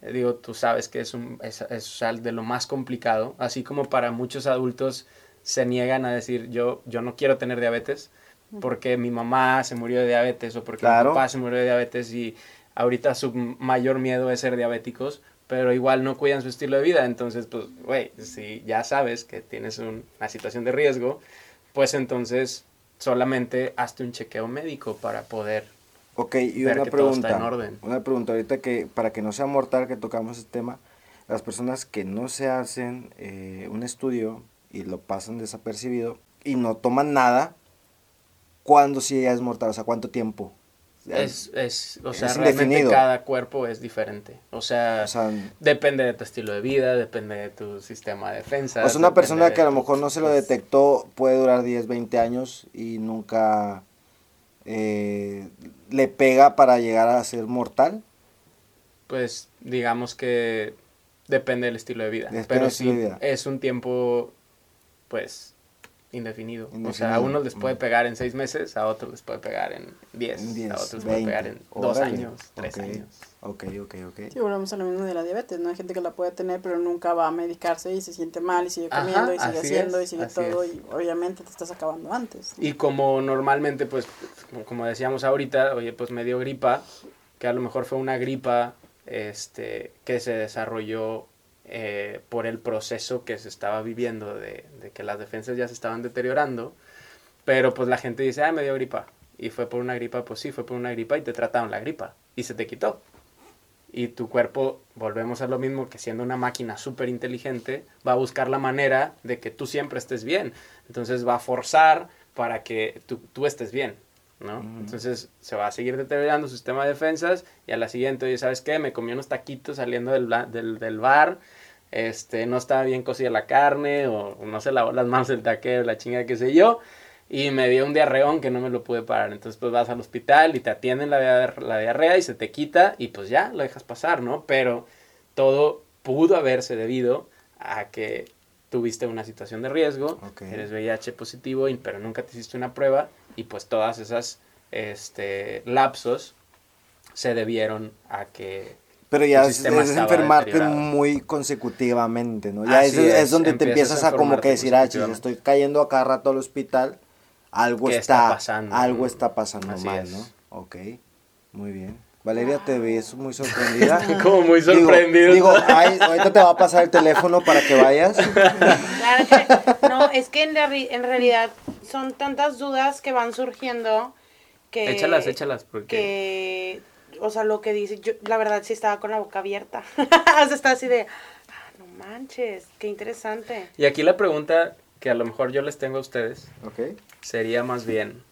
Eh, digo, tú sabes que es, un, es, es al- de lo más complicado, así como para muchos adultos se niegan a decir yo, yo no quiero tener diabetes porque mi mamá se murió de diabetes o porque Claro. mi papá se murió de diabetes y ahorita su mayor miedo es ser diabéticos, pero igual no cuidan su estilo de vida. Entonces, pues, güey, si ya sabes que tienes un- una situación de riesgo, pues entonces solamente hazte un chequeo médico para poder Ok, y ver una que todo está pregunta. en orden. Una pregunta ahorita que para que no sea mortal que tocamos este tema, las personas que no se hacen eh, un estudio y lo pasan desapercibido y no toman nada, ¿cuándo sí ya es mortal? O sea, ¿cuánto tiempo? Es, es, o sea, Es realmente indefinido. cada cuerpo es diferente. O sea, O sea, depende de tu estilo de vida, depende de tu sistema de defensa. o sea, una persona que a lo mejor no se lo pues, detectó puede durar 10, 20 años y nunca eh, le pega para llegar a ser mortal. Pues digamos que depende del estilo de vida. Depende pero sí, de vida. es un tiempo, pues, indefinido. O sea, a unos les puede pegar en seis meses, a otros les puede pegar en diez, En 10, a otros les puede 20. pegar en dos Órale. años, tres años. Ok, ok, ok. Sí, volvemos a lo mismo de la diabetes, ¿no? Hay gente que la puede tener, pero nunca va a medicarse y se siente mal y sigue Ajá, comiendo y sigue haciendo es, y sigue todo es. y obviamente te estás acabando antes. Y como normalmente, pues, como- como decíamos ahorita, oye, pues me dio gripa, que a lo mejor fue una gripa este, que se desarrolló eh, por el proceso que se estaba viviendo de, que las defensas ya se estaban deteriorando, pero pues la gente dice, ah, me dio gripa. Y fue por una gripa, pues sí, fue por una gripa y te trataron la gripa y se te quitó. Y tu cuerpo, volvemos a lo mismo, que siendo una máquina súper inteligente, va a buscar la manera de que tú siempre estés bien. Entonces va a forzar para que tú, tú estés bien, Entonces se va a seguir deteriorando su sistema de defensas y a la siguiente, oye, ¿sabes qué? Me comí unos taquitos saliendo del, del, del bar, este, no estaba bien cocida la carne o no se lavó las manos el taquero, la chinga que sé yo. Y me dio un diarreón que no me lo pude parar. Entonces, pues vas al hospital y te atienden la, la diarrea y se te quita y pues ya, lo dejas pasar, ¿no? Pero todo pudo haberse debido a que tuviste una situación de riesgo, eres VIH positivo, pero nunca te hiciste una prueba y pues todas esas este, lapsos se debieron a que Pero ya es, enfermarte muy consecutivamente, ¿no? Ya es, es es, donde te empiezas a a como que decir, ah, consecutivamente. estoy cayendo a cada rato al hospital, algo ¿Qué está, está pasando? algo está pasando Así mal. ¿no? Ok, muy bien. Valeria, te ves muy sorprendida. (laughs) como muy Digo- sorprendido. Digo, ay, ahorita te va a pasar el teléfono para que vayas. (laughs) Claro que no, es que en, reali- en realidad son tantas dudas que van surgiendo que... échalas, échalas, porque... Que, o sea, lo que dice, yo la verdad sí estaba con la boca abierta. (laughs) o sea, está así de, ah, no manches, qué interesante. Y aquí la pregunta que a lo mejor yo les tengo a ustedes Ok. sería más bien,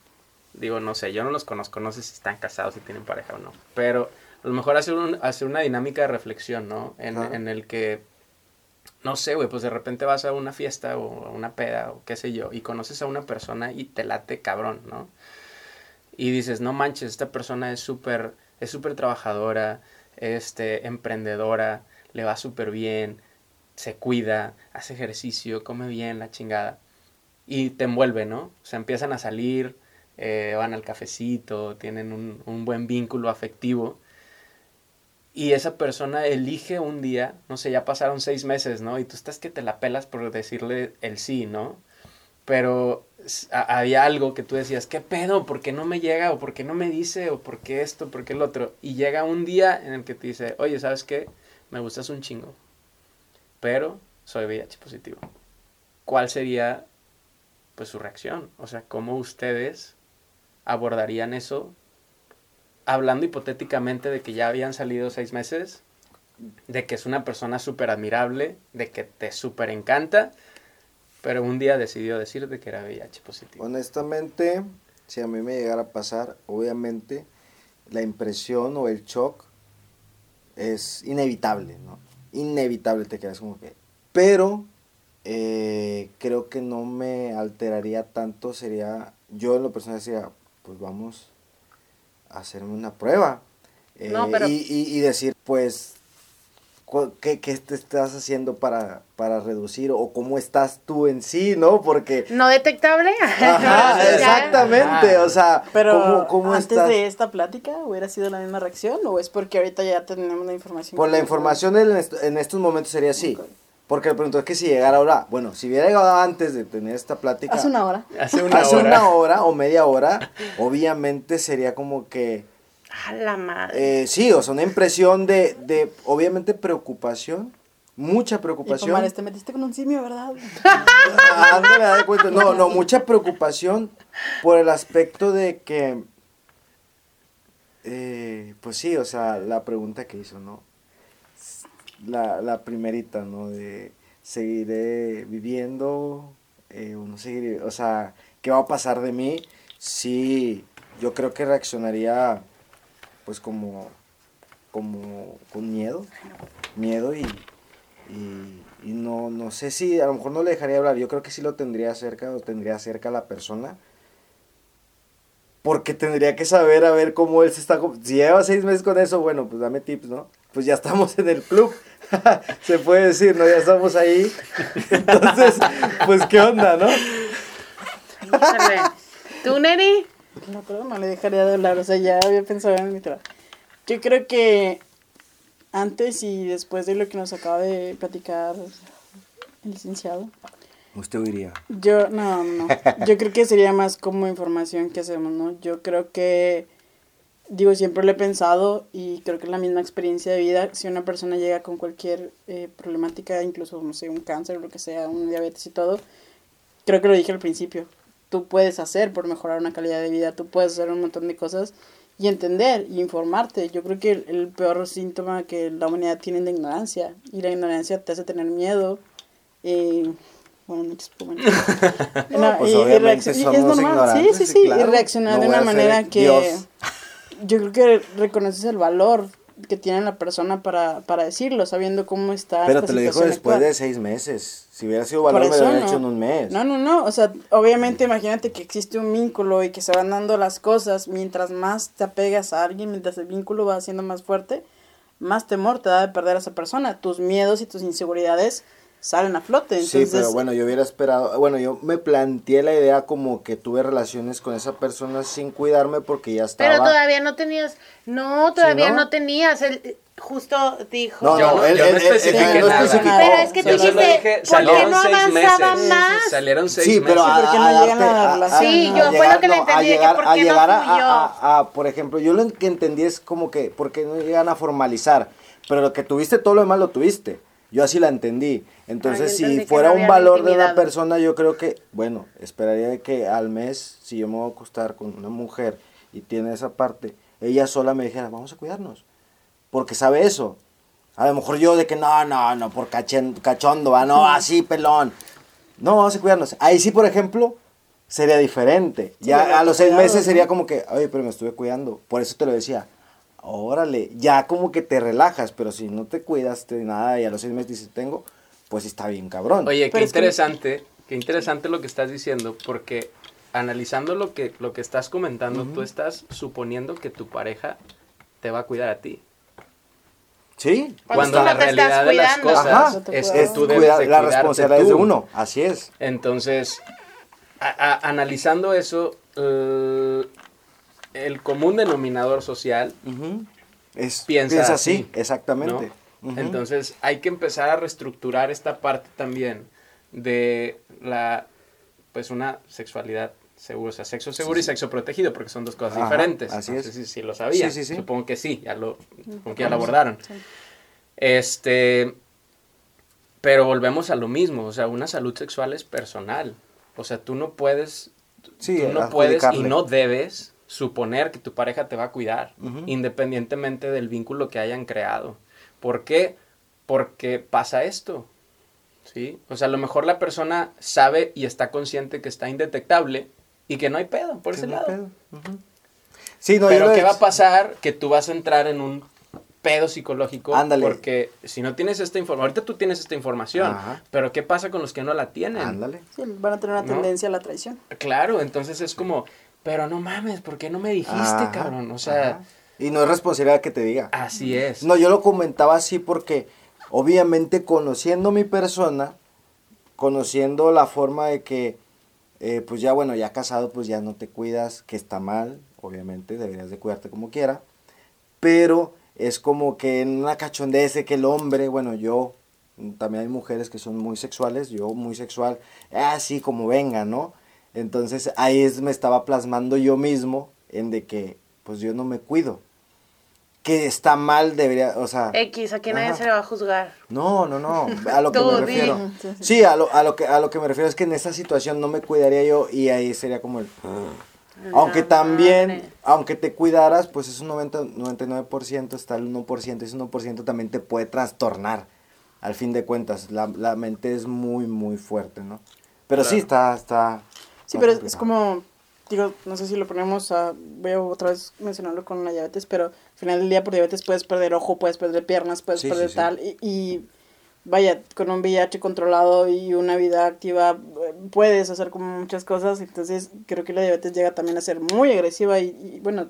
digo, no sé, yo no los conozco, no sé si están casados, si tienen pareja o no, pero a lo mejor hacer, un- hacer una dinámica de reflexión, ¿no? En, en el que, no sé, güey, pues de repente vas a una fiesta o a una peda o qué sé yo, y conoces a una persona y te late cabrón, ¿no? Y dices, no manches, esta persona es súper, es súper trabajadora, este, emprendedora, le va súper bien, se cuida, hace ejercicio, come bien, la chingada. Y te envuelve, ¿no? O sea, empiezan a salir, eh, van al cafecito, tienen un, buen vínculo afectivo. y esa persona elige un día, no sé, ya pasaron seis meses, ¿no? Y tú estás que te la pelas por decirle el sí, ¿no? Pero había algo que tú decías, ¿qué pedo? ¿Por qué no me llega? ¿O por qué no me dice? ¿O por qué esto? ¿Por qué el otro? Y llega un día en el que te dice, oye, ¿sabes qué? Me gustas un chingo, pero soy VIH positivo. ¿Cuál sería, pues, su reacción? O sea, ¿cómo ustedes abordarían eso hablando hipotéticamente de que ya habían salido seis meses, de que es una persona súper admirable, de que te súper encanta, pero un día decidió decir de que era VIH positivo. Honestamente, si a mí me llegara a pasar, obviamente la impresión o el shock es inevitable, ¿no? Inevitable te quedas como que... Pero eh, creo que no me alteraría tanto, sería... Yo en lo personal decía, pues vamos a hacerme una prueba. Eh, No, pero- y, y- y decir, pues, cu- ¿qué, qué te estás haciendo para, para reducir? O cómo estás tú en sí, ¿no? Porque... ¿No detectable? Ajá, (laughs) exactamente, o sea, Pero ¿cómo, cómo antes estás? de esta plática, ¿hubiera sido la misma reacción o es porque ahorita ya tenemos la información? Por la información en, est- en estos momentos sería así. Porque le pregunto, es que si llegara ahora, bueno, si hubiera llegado antes de tener esta plática, Hace una hora. Hace una hace hora. una hora o media hora, obviamente sería como que, A la madre. eh, sí, o sea, una impresión de, de, obviamente, preocupación, mucha Y preocupación. Pomares, te metiste con un simio, ¿verdad? Ah, ándale, cuenta. No, no, mucha preocupación por el aspecto de que, eh, pues sí, o sea, la pregunta que hizo, ¿no? La, la primerita, ¿no? De seguiré viviendo eh, o no seguiré, o sea, ¿qué va a pasar de mí? Sí, yo creo que reaccionaría, pues como, como con miedo, miedo y, y, no, no sé si, a lo mejor no le dejaría hablar, yo creo que sí lo tendría cerca o tendría cerca la persona. Porque tendría que saber a ver cómo él se está... Si lleva seis meses con eso, bueno, pues dame tips, ¿no? Pues ya estamos en el club, (laughs) se puede decir, ¿no? Ya estamos ahí. (laughs) Entonces, pues qué onda, ¿no? ¿Tú, Neri? No, pero no le dejaría de hablar, o sea, ya había pensado en mi trabajo. Yo creo que antes y después de lo que nos acaba de platicar el licenciado, Usted huiría. yo, no, no, yo creo que sería más como información que hacemos, ¿no? Yo creo que, digo, siempre lo he pensado y creo que es la misma experiencia de vida, si una persona llega con cualquier eh, problemática, incluso, no sé, un cáncer o lo que sea, un diabetes y todo, creo que lo dije al principio, tú puedes hacer por mejorar una calidad de vida, tú puedes hacer un montón de cosas y entender y informarte. Yo creo que el, el peor síntoma que la humanidad tiene es la ignorancia y la ignorancia te hace tener miedo. Eh, bueno, muchos problemas. No, (laughs) pues obviamente reaccion- y somos Sí, ignorantes, sí, sí, sí. claro. Y reaccionar No de una manera que Dios. Yo creo que reconoces el valor que tiene la persona para, para decirlo, sabiendo cómo está. Pero esta te lo dijo después actual. de seis meses. Si hubiera sido valor, me lo hubiera no. hecho en un mes. No, no, no. O sea, obviamente imagínate que existe un vínculo y que se van dando las cosas. Mientras más te apegas a alguien, mientras el vínculo va siendo más fuerte, más temor te da de perder a esa persona. Tus miedos y tus inseguridades salen a flote. Entonces, sí, pero bueno, yo hubiera esperado, bueno, yo me planteé la idea como que tuve relaciones con esa persona sin cuidarme porque ya estaba... Pero todavía no tenías. No, todavía no? no? tenías. Él justo dijo. No, no, no- él, yo no él- él- especifiqué él no nada. especificó. Pero es que tú dijiste, dije, ¿por qué salieron no avanzaba meses. más? Salieron seis Sí, pero meses. a, ¿Por qué a no darte- llegan a la a- a- relación? Sí, a yo fue llegar- lo que le entendí, de que por qué no a- por ejemplo, yo lo que entendí es como que, porque no llegan a formalizar, pero lo que tuviste, todo lo demás lo tuviste. Yo así la entendí. Entonces, entendí si fuera un valor de una persona, yo creo que, bueno, esperaría que al mes, si yo me voy a acostar con una mujer y tiene esa parte, ella sola me dijera, vamos a cuidarnos. Porque sabe eso. A lo mejor yo de que no, no, no, por cachen- cachondo, va, no, así, pelón. No, vamos a cuidarnos. Ahí sí, por ejemplo, sería diferente. Sí, ya a los seis meses sería como que, oye, pero me estuve cuidando. Por eso te lo decía. Órale, ya como que te relajas, pero si no te cuidas de nada y a los seis meses dices, tengo, pues está bien cabrón. Oye, qué que- interesante, qué interesante lo que estás diciendo, porque analizando lo que, lo que estás comentando, tú estás suponiendo que tu pareja te va a cuidar a ti. sí, Cuando la no realidad de las cosas Ajá. es Es que tú debes cuidar- de la responsabilidad es de uno, así es. Entonces, a- a- analizando eso, el, el común denominador social Ujú. Es, piensa, piensa así, así, exactamente. Entonces hay que empezar a reestructurar esta parte también de la, pues una sexualidad segura, o sea, sexo seguro y sexo protegido, porque son dos cosas Ajá, diferentes. así no es. sé si, si lo sabían. Sí, sí, sí. Supongo que sí, ya lo, supongo que ya lo abordaron. Sí. Este, pero volvemos a lo mismo, o sea, una salud sexual es personal. O sea, tú no puedes, Sí, tú no puedes y no debes suponer que tu pareja te va a cuidar, independientemente del vínculo que hayan creado. ¿Por qué? Porque pasa esto. ¿Sí? O sea, a lo mejor la persona sabe y está consciente que está indetectable y que no hay pedo por ese no hay lado. pedo. Ujú. Sí, no, Pero ¿qué va a pasar? Que tú vas a entrar en un pedo psicológico. Ándale. Porque si no tienes esta información, ahorita tú tienes esta información, Ajá. pero ¿qué pasa con los que no la tienen? Ándale. Sí, van a tener una ¿No? tendencia a la traición. Claro, entonces es como, pero no mames, ¿por qué no me dijiste, Ajá, cabrón? O sea, ajá. Y no es responsabilidad que te diga. así es. No, yo lo comentaba así porque obviamente conociendo mi persona, conociendo la forma de que, eh, pues ya bueno, ya casado, pues ya no te cuidas, que está mal, obviamente, deberías de cuidarte como quiera, pero es como que en una cachondez de que el hombre, bueno, yo, también hay mujeres que son muy sexuales, yo muy sexual, así como venga, ¿no? Entonces ahí es, me estaba plasmando yo mismo en de que, pues yo no me cuido. Que está mal, debería, o sea... X, aquí nadie Ajá. se le va a juzgar. No, no, no, a lo (laughs) que me refiero. Sí, sí. Sí, a lo, a, lo que, a lo que me refiero es que en esa situación no me cuidaría yo y ahí sería como el... Aunque La también, madre. aunque te cuidaras, pues es un 90, 99%, está el 1%, ese 1% también te puede trastornar, al fin de cuentas. La, la mente es muy, muy fuerte, ¿no? Pero sí está, está... Sí, pero es, es como, digo, no sé si lo ponemos a, voy a otra vez mencionarlo con la diabetes, pero al final del día por diabetes puedes perder ojo, puedes perder piernas, puedes Sí, perder sí, sí. tal, y, y vaya, con un VIH controlado y una vida activa eh, puedes hacer como muchas cosas, entonces creo que la diabetes llega también a ser muy agresiva y, y, bueno,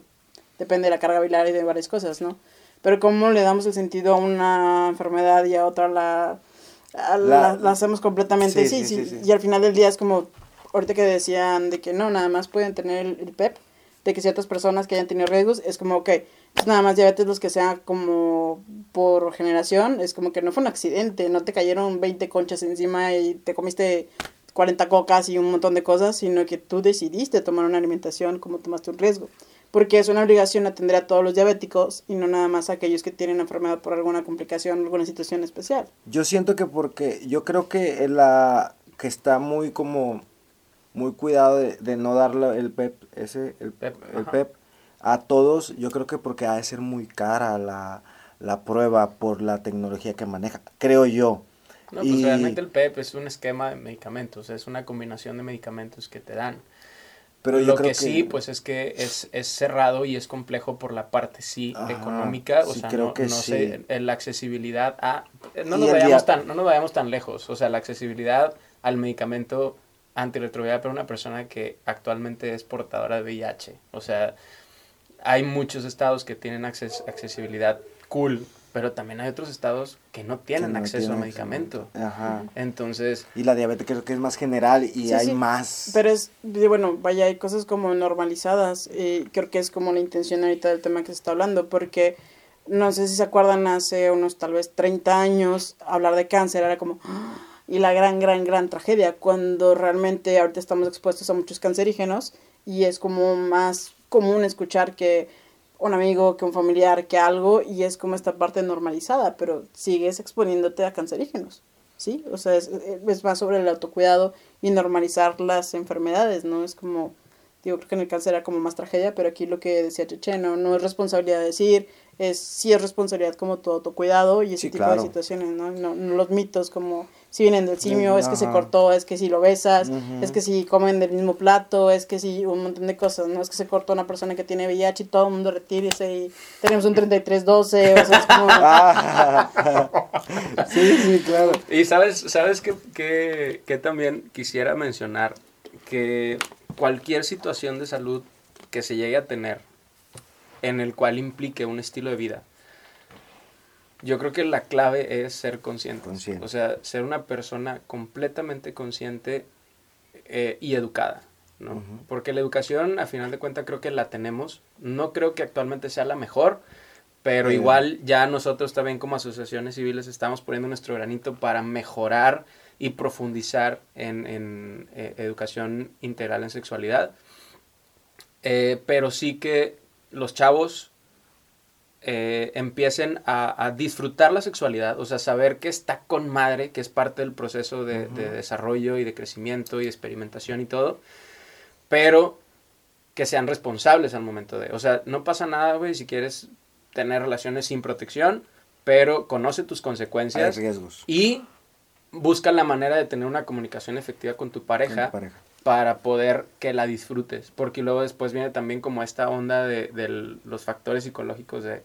depende de la carga biliar y de varias cosas, ¿no? Pero cómo le damos el sentido a una enfermedad y a otra la, la, La- la hacemos completamente, Sí, sí, sí, sí, sí, sí. y al final del día es como, ahorita que decían de que no, nada más pueden tener el, el PEP, de que ciertas personas que hayan tenido riesgos, es como, ok, es nada más diabetes los que sean como por generación, es como que no fue un accidente, no te cayeron 20 conchas encima y te comiste 40 cocas y un montón de cosas, sino que tú decidiste tomar una alimentación como tomaste un riesgo. Porque es una obligación atender a todos los diabéticos y no nada más a aquellos que tienen enfermedad por alguna complicación, alguna situación especial. Yo siento que porque, yo creo que la que está muy como, muy cuidado de, de no darle el PEP, ese, el PEP, el. PEP, a todos, yo creo que porque ha de ser muy cara la, la prueba por la tecnología que maneja, creo yo. No, pues Y- realmente el PEP es un esquema de medicamentos, es una combinación de medicamentos que te dan. Pero yo Lo creo que, sí, pues es que es, es cerrado y es complejo por la parte sí Ajá, económica, o sí, sea, creo no, que no sí. sé, eh, la accesibilidad a... No nos, vayamos día- tan, no nos vayamos tan lejos, o sea, la accesibilidad al medicamento antirretroviral para una persona que actualmente es portadora de VIH. O sea, hay muchos estados que tienen acces- accesibilidad cool, pero también hay otros estados que no tienen que no acceso tienen a medicamento. Ajá. Entonces, Y la diabetes creo que es más general y Sí, hay sí. más. Pero es, de- bueno, vaya, hay cosas como normalizadas. Y creo que es como la intención ahorita del tema que se está hablando, porque no sé si se acuerdan, hace unos tal vez 30 años, hablar de cáncer era como. ¡ah! Y la gran, gran, gran tragedia, cuando realmente ahorita estamos expuestos a muchos cancerígenos y es como más común escuchar que un amigo, que un familiar, que algo, y es como esta parte normalizada, pero sigues exponiéndote a cancerígenos. ¿sí? O sea, es, es más sobre el autocuidado y normalizar las enfermedades, ¿no? Es como, digo, creo que en el cáncer era como más tragedia, pero aquí lo que decía Checheno, no es responsabilidad de decir, es sí es responsabilidad como tu autocuidado y ese Sí, tipo claro. de situaciones, ¿no? No, no los mitos como si vienen del simio, es que se cortó, es que si lo besas, es que si comen del mismo plato, es que si un montón de cosas, ¿no? Es que se cortó una persona que tiene VIH y todo el mundo retírese y tenemos un 3312, o sea, es como... Ah. (laughs) (laughs) sí, sí, claro. Y sabes, sabes que, que, que también quisiera mencionar que cualquier situación de salud que se llegue a tener en el cual implique un estilo de vida, yo creo que la clave es ser consciente. Consciente. O sea, ser una persona completamente consciente eh, y educada. ¿no? Porque la educación, a final de cuentas, creo que la tenemos. No creo que actualmente sea la mejor, Pero igual ya nosotros también como asociaciones civiles estamos poniendo nuestro granito para mejorar y profundizar en, en, eh, educación integral en sexualidad. Eh, pero sí que los chavos eh, empiecen a, a disfrutar la sexualidad, o sea, saber que está con madre, que es parte del proceso de, de desarrollo y de crecimiento y de experimentación y todo, pero que sean responsables al momento de, o sea, no pasa nada, güey, si quieres tener relaciones sin protección, pero conoce tus Hay consecuencias riesgos. y busca la manera de tener una comunicación efectiva con tu pareja, con tu pareja. Para poder que la disfrutes. Porque luego después viene también como esta onda de, los factores psicológicos de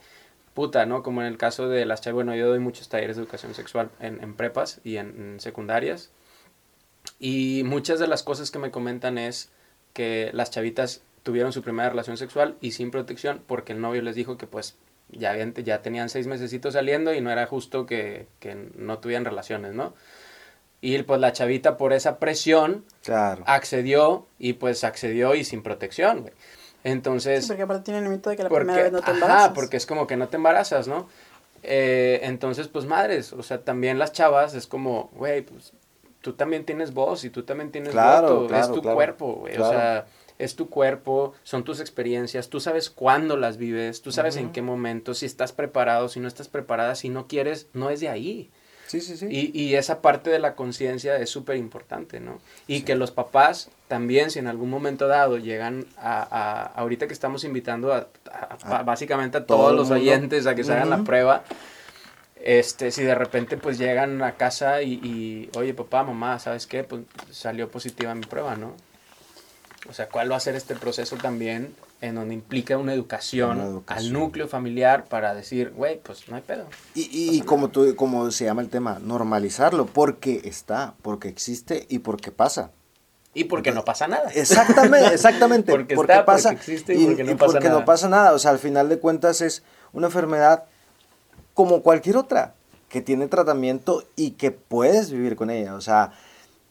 puta, ¿no? Como en el caso de las chavas, bueno, yo doy muchos talleres de educación sexual en, prepas y en, en secundarias. Y muchas de las cosas que me comentan es que las chavitas tuvieron su primera relación sexual y sin protección porque el novio les dijo que pues ya, habían, ya tenían seis mesecitos saliendo y no era justo que, que no tuvieran relaciones, ¿no? Y pues la chavita por esa presión Claro. accedió y pues accedió y sin protección, güey. Entonces, Sí, porque aparte tiene el mito de que la porque, primera vez no te ajá, embarazas. porque es como que no te embarazas, ¿no? Eh, entonces, pues madres, o sea, también las chavas es como, güey, pues tú también tienes voz y tú también tienes Claro, voto, claro, es tu claro, cuerpo, güey, o sea, es tu cuerpo, son tus experiencias, tú sabes cuándo las vives, tú sabes en qué momento, si estás preparado, si no estás preparada, si no quieres, no es de ahí. Sí, sí, sí. Y, y esa parte de la conciencia es súper importante, ¿no? Y que los papás también, si en algún momento dado llegan a, a- ahorita que estamos invitando a, a- a- básicamente a todo todos los oyentes a que se hagan la prueba, este, si de repente pues llegan a casa y, y, oye papá, mamá, ¿sabes qué? Pues salió positiva mi prueba, ¿no? O sea, ¿cuál va a ser este proceso también en donde implica una educación, Una educación. al núcleo familiar para decir, güey, pues no hay pedo? Y, y, y como, tú, como se llama el tema, normalizarlo, porque está, porque existe y porque pasa. Y porque no pasa nada. Exactamente, (laughs) exactamente. Porque porque está, pasa porque existe y porque no pasa porque nada. no pasa nada. O sea, al final de cuentas es una enfermedad como cualquier otra, que tiene tratamiento y que puedes vivir con ella. O sea,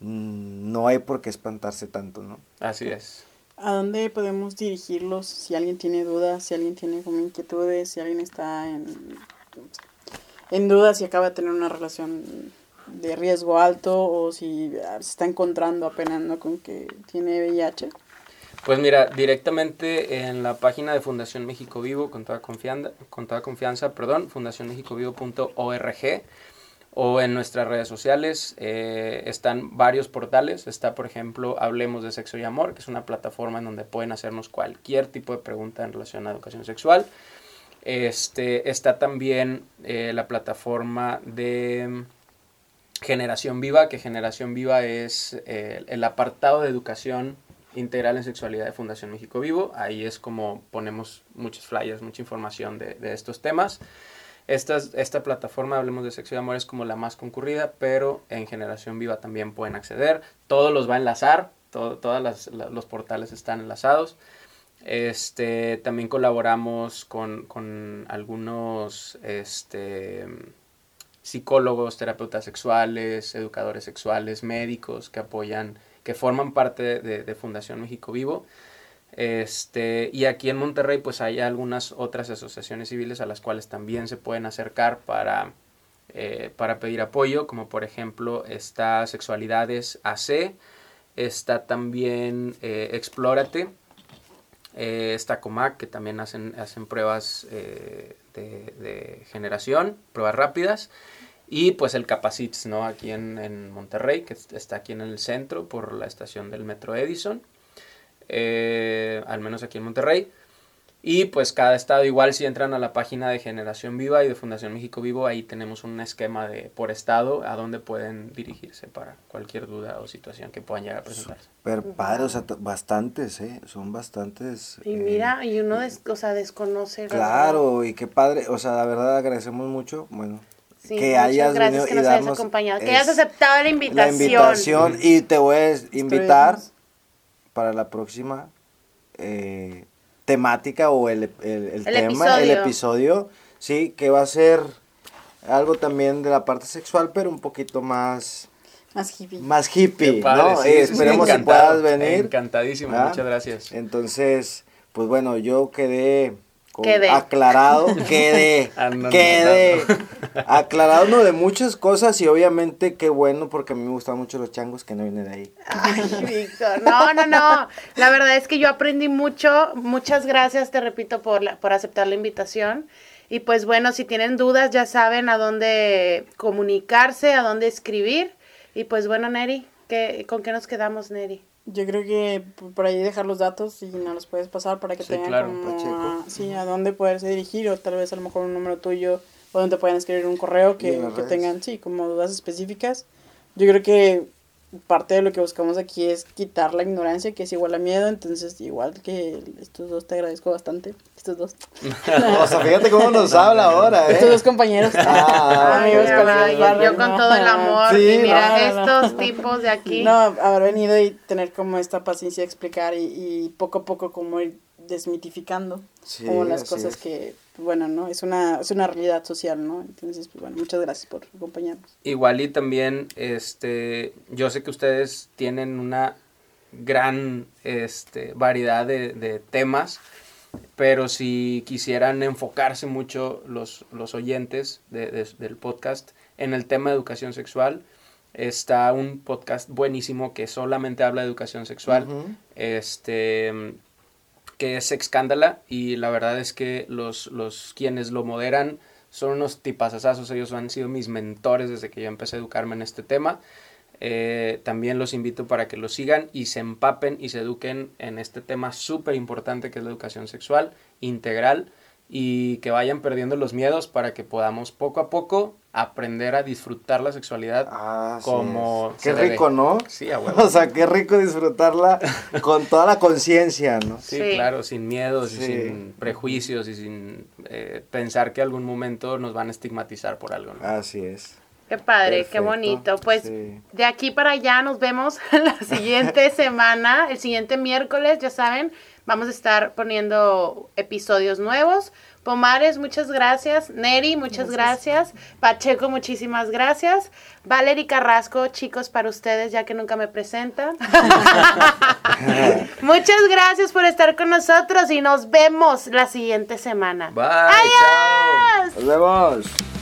no hay por qué espantarse tanto, ¿no? Así es. ¿A dónde podemos dirigirlos si alguien tiene dudas, si alguien tiene como inquietudes, si alguien está en, en dudas si acaba de tener una relación de riesgo alto o si ah, se está encontrando apenas ¿no? con que tiene VIH? Pues mira, directamente en la página de Fundación México Vivo, con toda confianza, con toda confianza perdón, fundacionmexicovivo.org o en nuestras redes sociales eh, están varios portales. Está, por ejemplo, Hablemos de Sexo y Amor, que es una plataforma en donde pueden hacernos cualquier tipo de pregunta en relación a educación sexual. Este, está también eh, la plataforma de Generación Viva, que Generación Viva es eh, el apartado de educación integral en sexualidad de Fundación México Vivo. Ahí es como ponemos muchos flyers, mucha información de, de estos temas. Esta, esta plataforma, hablemos de sexo y amor, es como la más concurrida, pero en Generación Viva también pueden acceder. Todos los va a enlazar, todo, todos los portales están enlazados. Este, también colaboramos con, con algunos este, psicólogos, terapeutas sexuales, educadores sexuales, médicos que apoyan, que forman parte de Fundación México Vivo. Este, y aquí en Monterrey pues hay algunas otras asociaciones civiles a las cuales también se pueden acercar para, eh, para pedir apoyo, como por ejemplo está Sexualidades AC, está también eh, Explórate, eh, Comac, que también hacen, hacen pruebas eh, de, de, generación, pruebas rápidas, y pues el Capacits, ¿no? Aquí en, en Monterrey, que está aquí en el centro por la estación del Metro Edison eh, al menos aquí en Monterrey. Y pues cada estado, igual si entran a la página de Generación Viva y de Fundación México Vivo, ahí tenemos un esquema de por estado a donde pueden dirigirse para cualquier duda o situación que puedan llegar a presentarse. Pero padre, o sea, bastantes, ¿eh? Son bastantes. Y eh, mira, y uno des, o sea, desconoce. Claro, y qué padre, o sea, la verdad agradecemos mucho, bueno, Sí, que hayas gracias venido que y nos hayas acompañado, que hayas aceptado la invitación. La invitación y te voy a invitar. Para la próxima eh, temática o el, el, el El tema, el episodio. sí, que va a ser algo también de la parte sexual, pero un poquito más, Más hippie. más hippie, padre, ¿no? sí, Eh, esperemos encantado, puedas venir. Encantadísimo, muchas gracias. Entonces, pues bueno, yo quedé Quede. aclarado, (laughs) quede, aclarado uno de muchas cosas y obviamente qué bueno porque a mí me gustan mucho los changos que no vienen de ahí. Ay, Víctor, no, no, no. La verdad es que yo aprendí mucho. Muchas gracias, te repito, por, la- por aceptar la invitación. Y pues bueno, si tienen dudas, ya saben a dónde comunicarse, a dónde escribir. Y pues bueno, Neri, ¿qué, ¿con qué nos quedamos, Neri? Yo creo que por ahí dejar los datos y nos los puedes pasar para que Sí, tengan claro, como Pacheco. a, sí, a dónde poderse dirigir o tal vez a lo mejor un número tuyo o donde puedan escribir un correo que, que tengan, sí, como dudas específicas. Yo creo que parte de lo que buscamos aquí es quitar la ignorancia que es igual a miedo, entonces igual que estos dos te agradezco bastante, estos dos, (laughs) O sea, fíjate cómo nos habla ahora, estos ¿eh? dos compañeros, Ah, (laughs) amigos, va, yo- barrio, yo con no. todo el amor. Sí, y mira, no, no, no. estos tipos de aquí. No, haber venido y tener como esta paciencia de explicar y, y poco a poco como ir desmitificando Sí, como las cosas es. que, bueno, ¿no? Es una, es una realidad social, ¿no? Entonces, pues bueno, muchas gracias por acompañarnos. Igual y también, este, yo sé que ustedes tienen una gran este, variedad de, de temas, pero si quisieran enfocarse mucho los, los oyentes de- de- del podcast en el tema de educación sexual, está un podcast buenísimo que solamente habla de educación sexual, este, que es Excándala, y la verdad es que los, los quienes lo moderan son unos tipazazazos, ellos han sido mis mentores desde que yo empecé a educarme en este tema. Eh, también los invito para que lo sigan y se empapen y se eduquen en este tema súper importante que es la educación sexual integral y que vayan perdiendo los miedos para que podamos poco a poco aprender a disfrutar la sexualidad Ah, como Qué debe. rico, ¿no? Sí, a huevo. (laughs) O sea, qué rico disfrutarla con toda la conciencia, ¿no? Sí, Sí. claro, sin miedos Sí. y sin prejuicios y sin eh, pensar que algún momento nos van a estigmatizar por algo. ¿no? Así es. Qué padre, qué bonito. Pues sí. de aquí para allá nos vemos (laughs) la siguiente (laughs) semana, el siguiente miércoles, ya saben, vamos a estar poniendo episodios nuevos. Pomares, muchas gracias. Neri, muchas gracias. Pacheco, muchísimas gracias. Valery Carrasco, chicos, para ustedes, ya que nunca me presentan. (laughs) muchas gracias por estar con nosotros y nos vemos la siguiente semana. Bye, chao. Adiós. Nos vemos.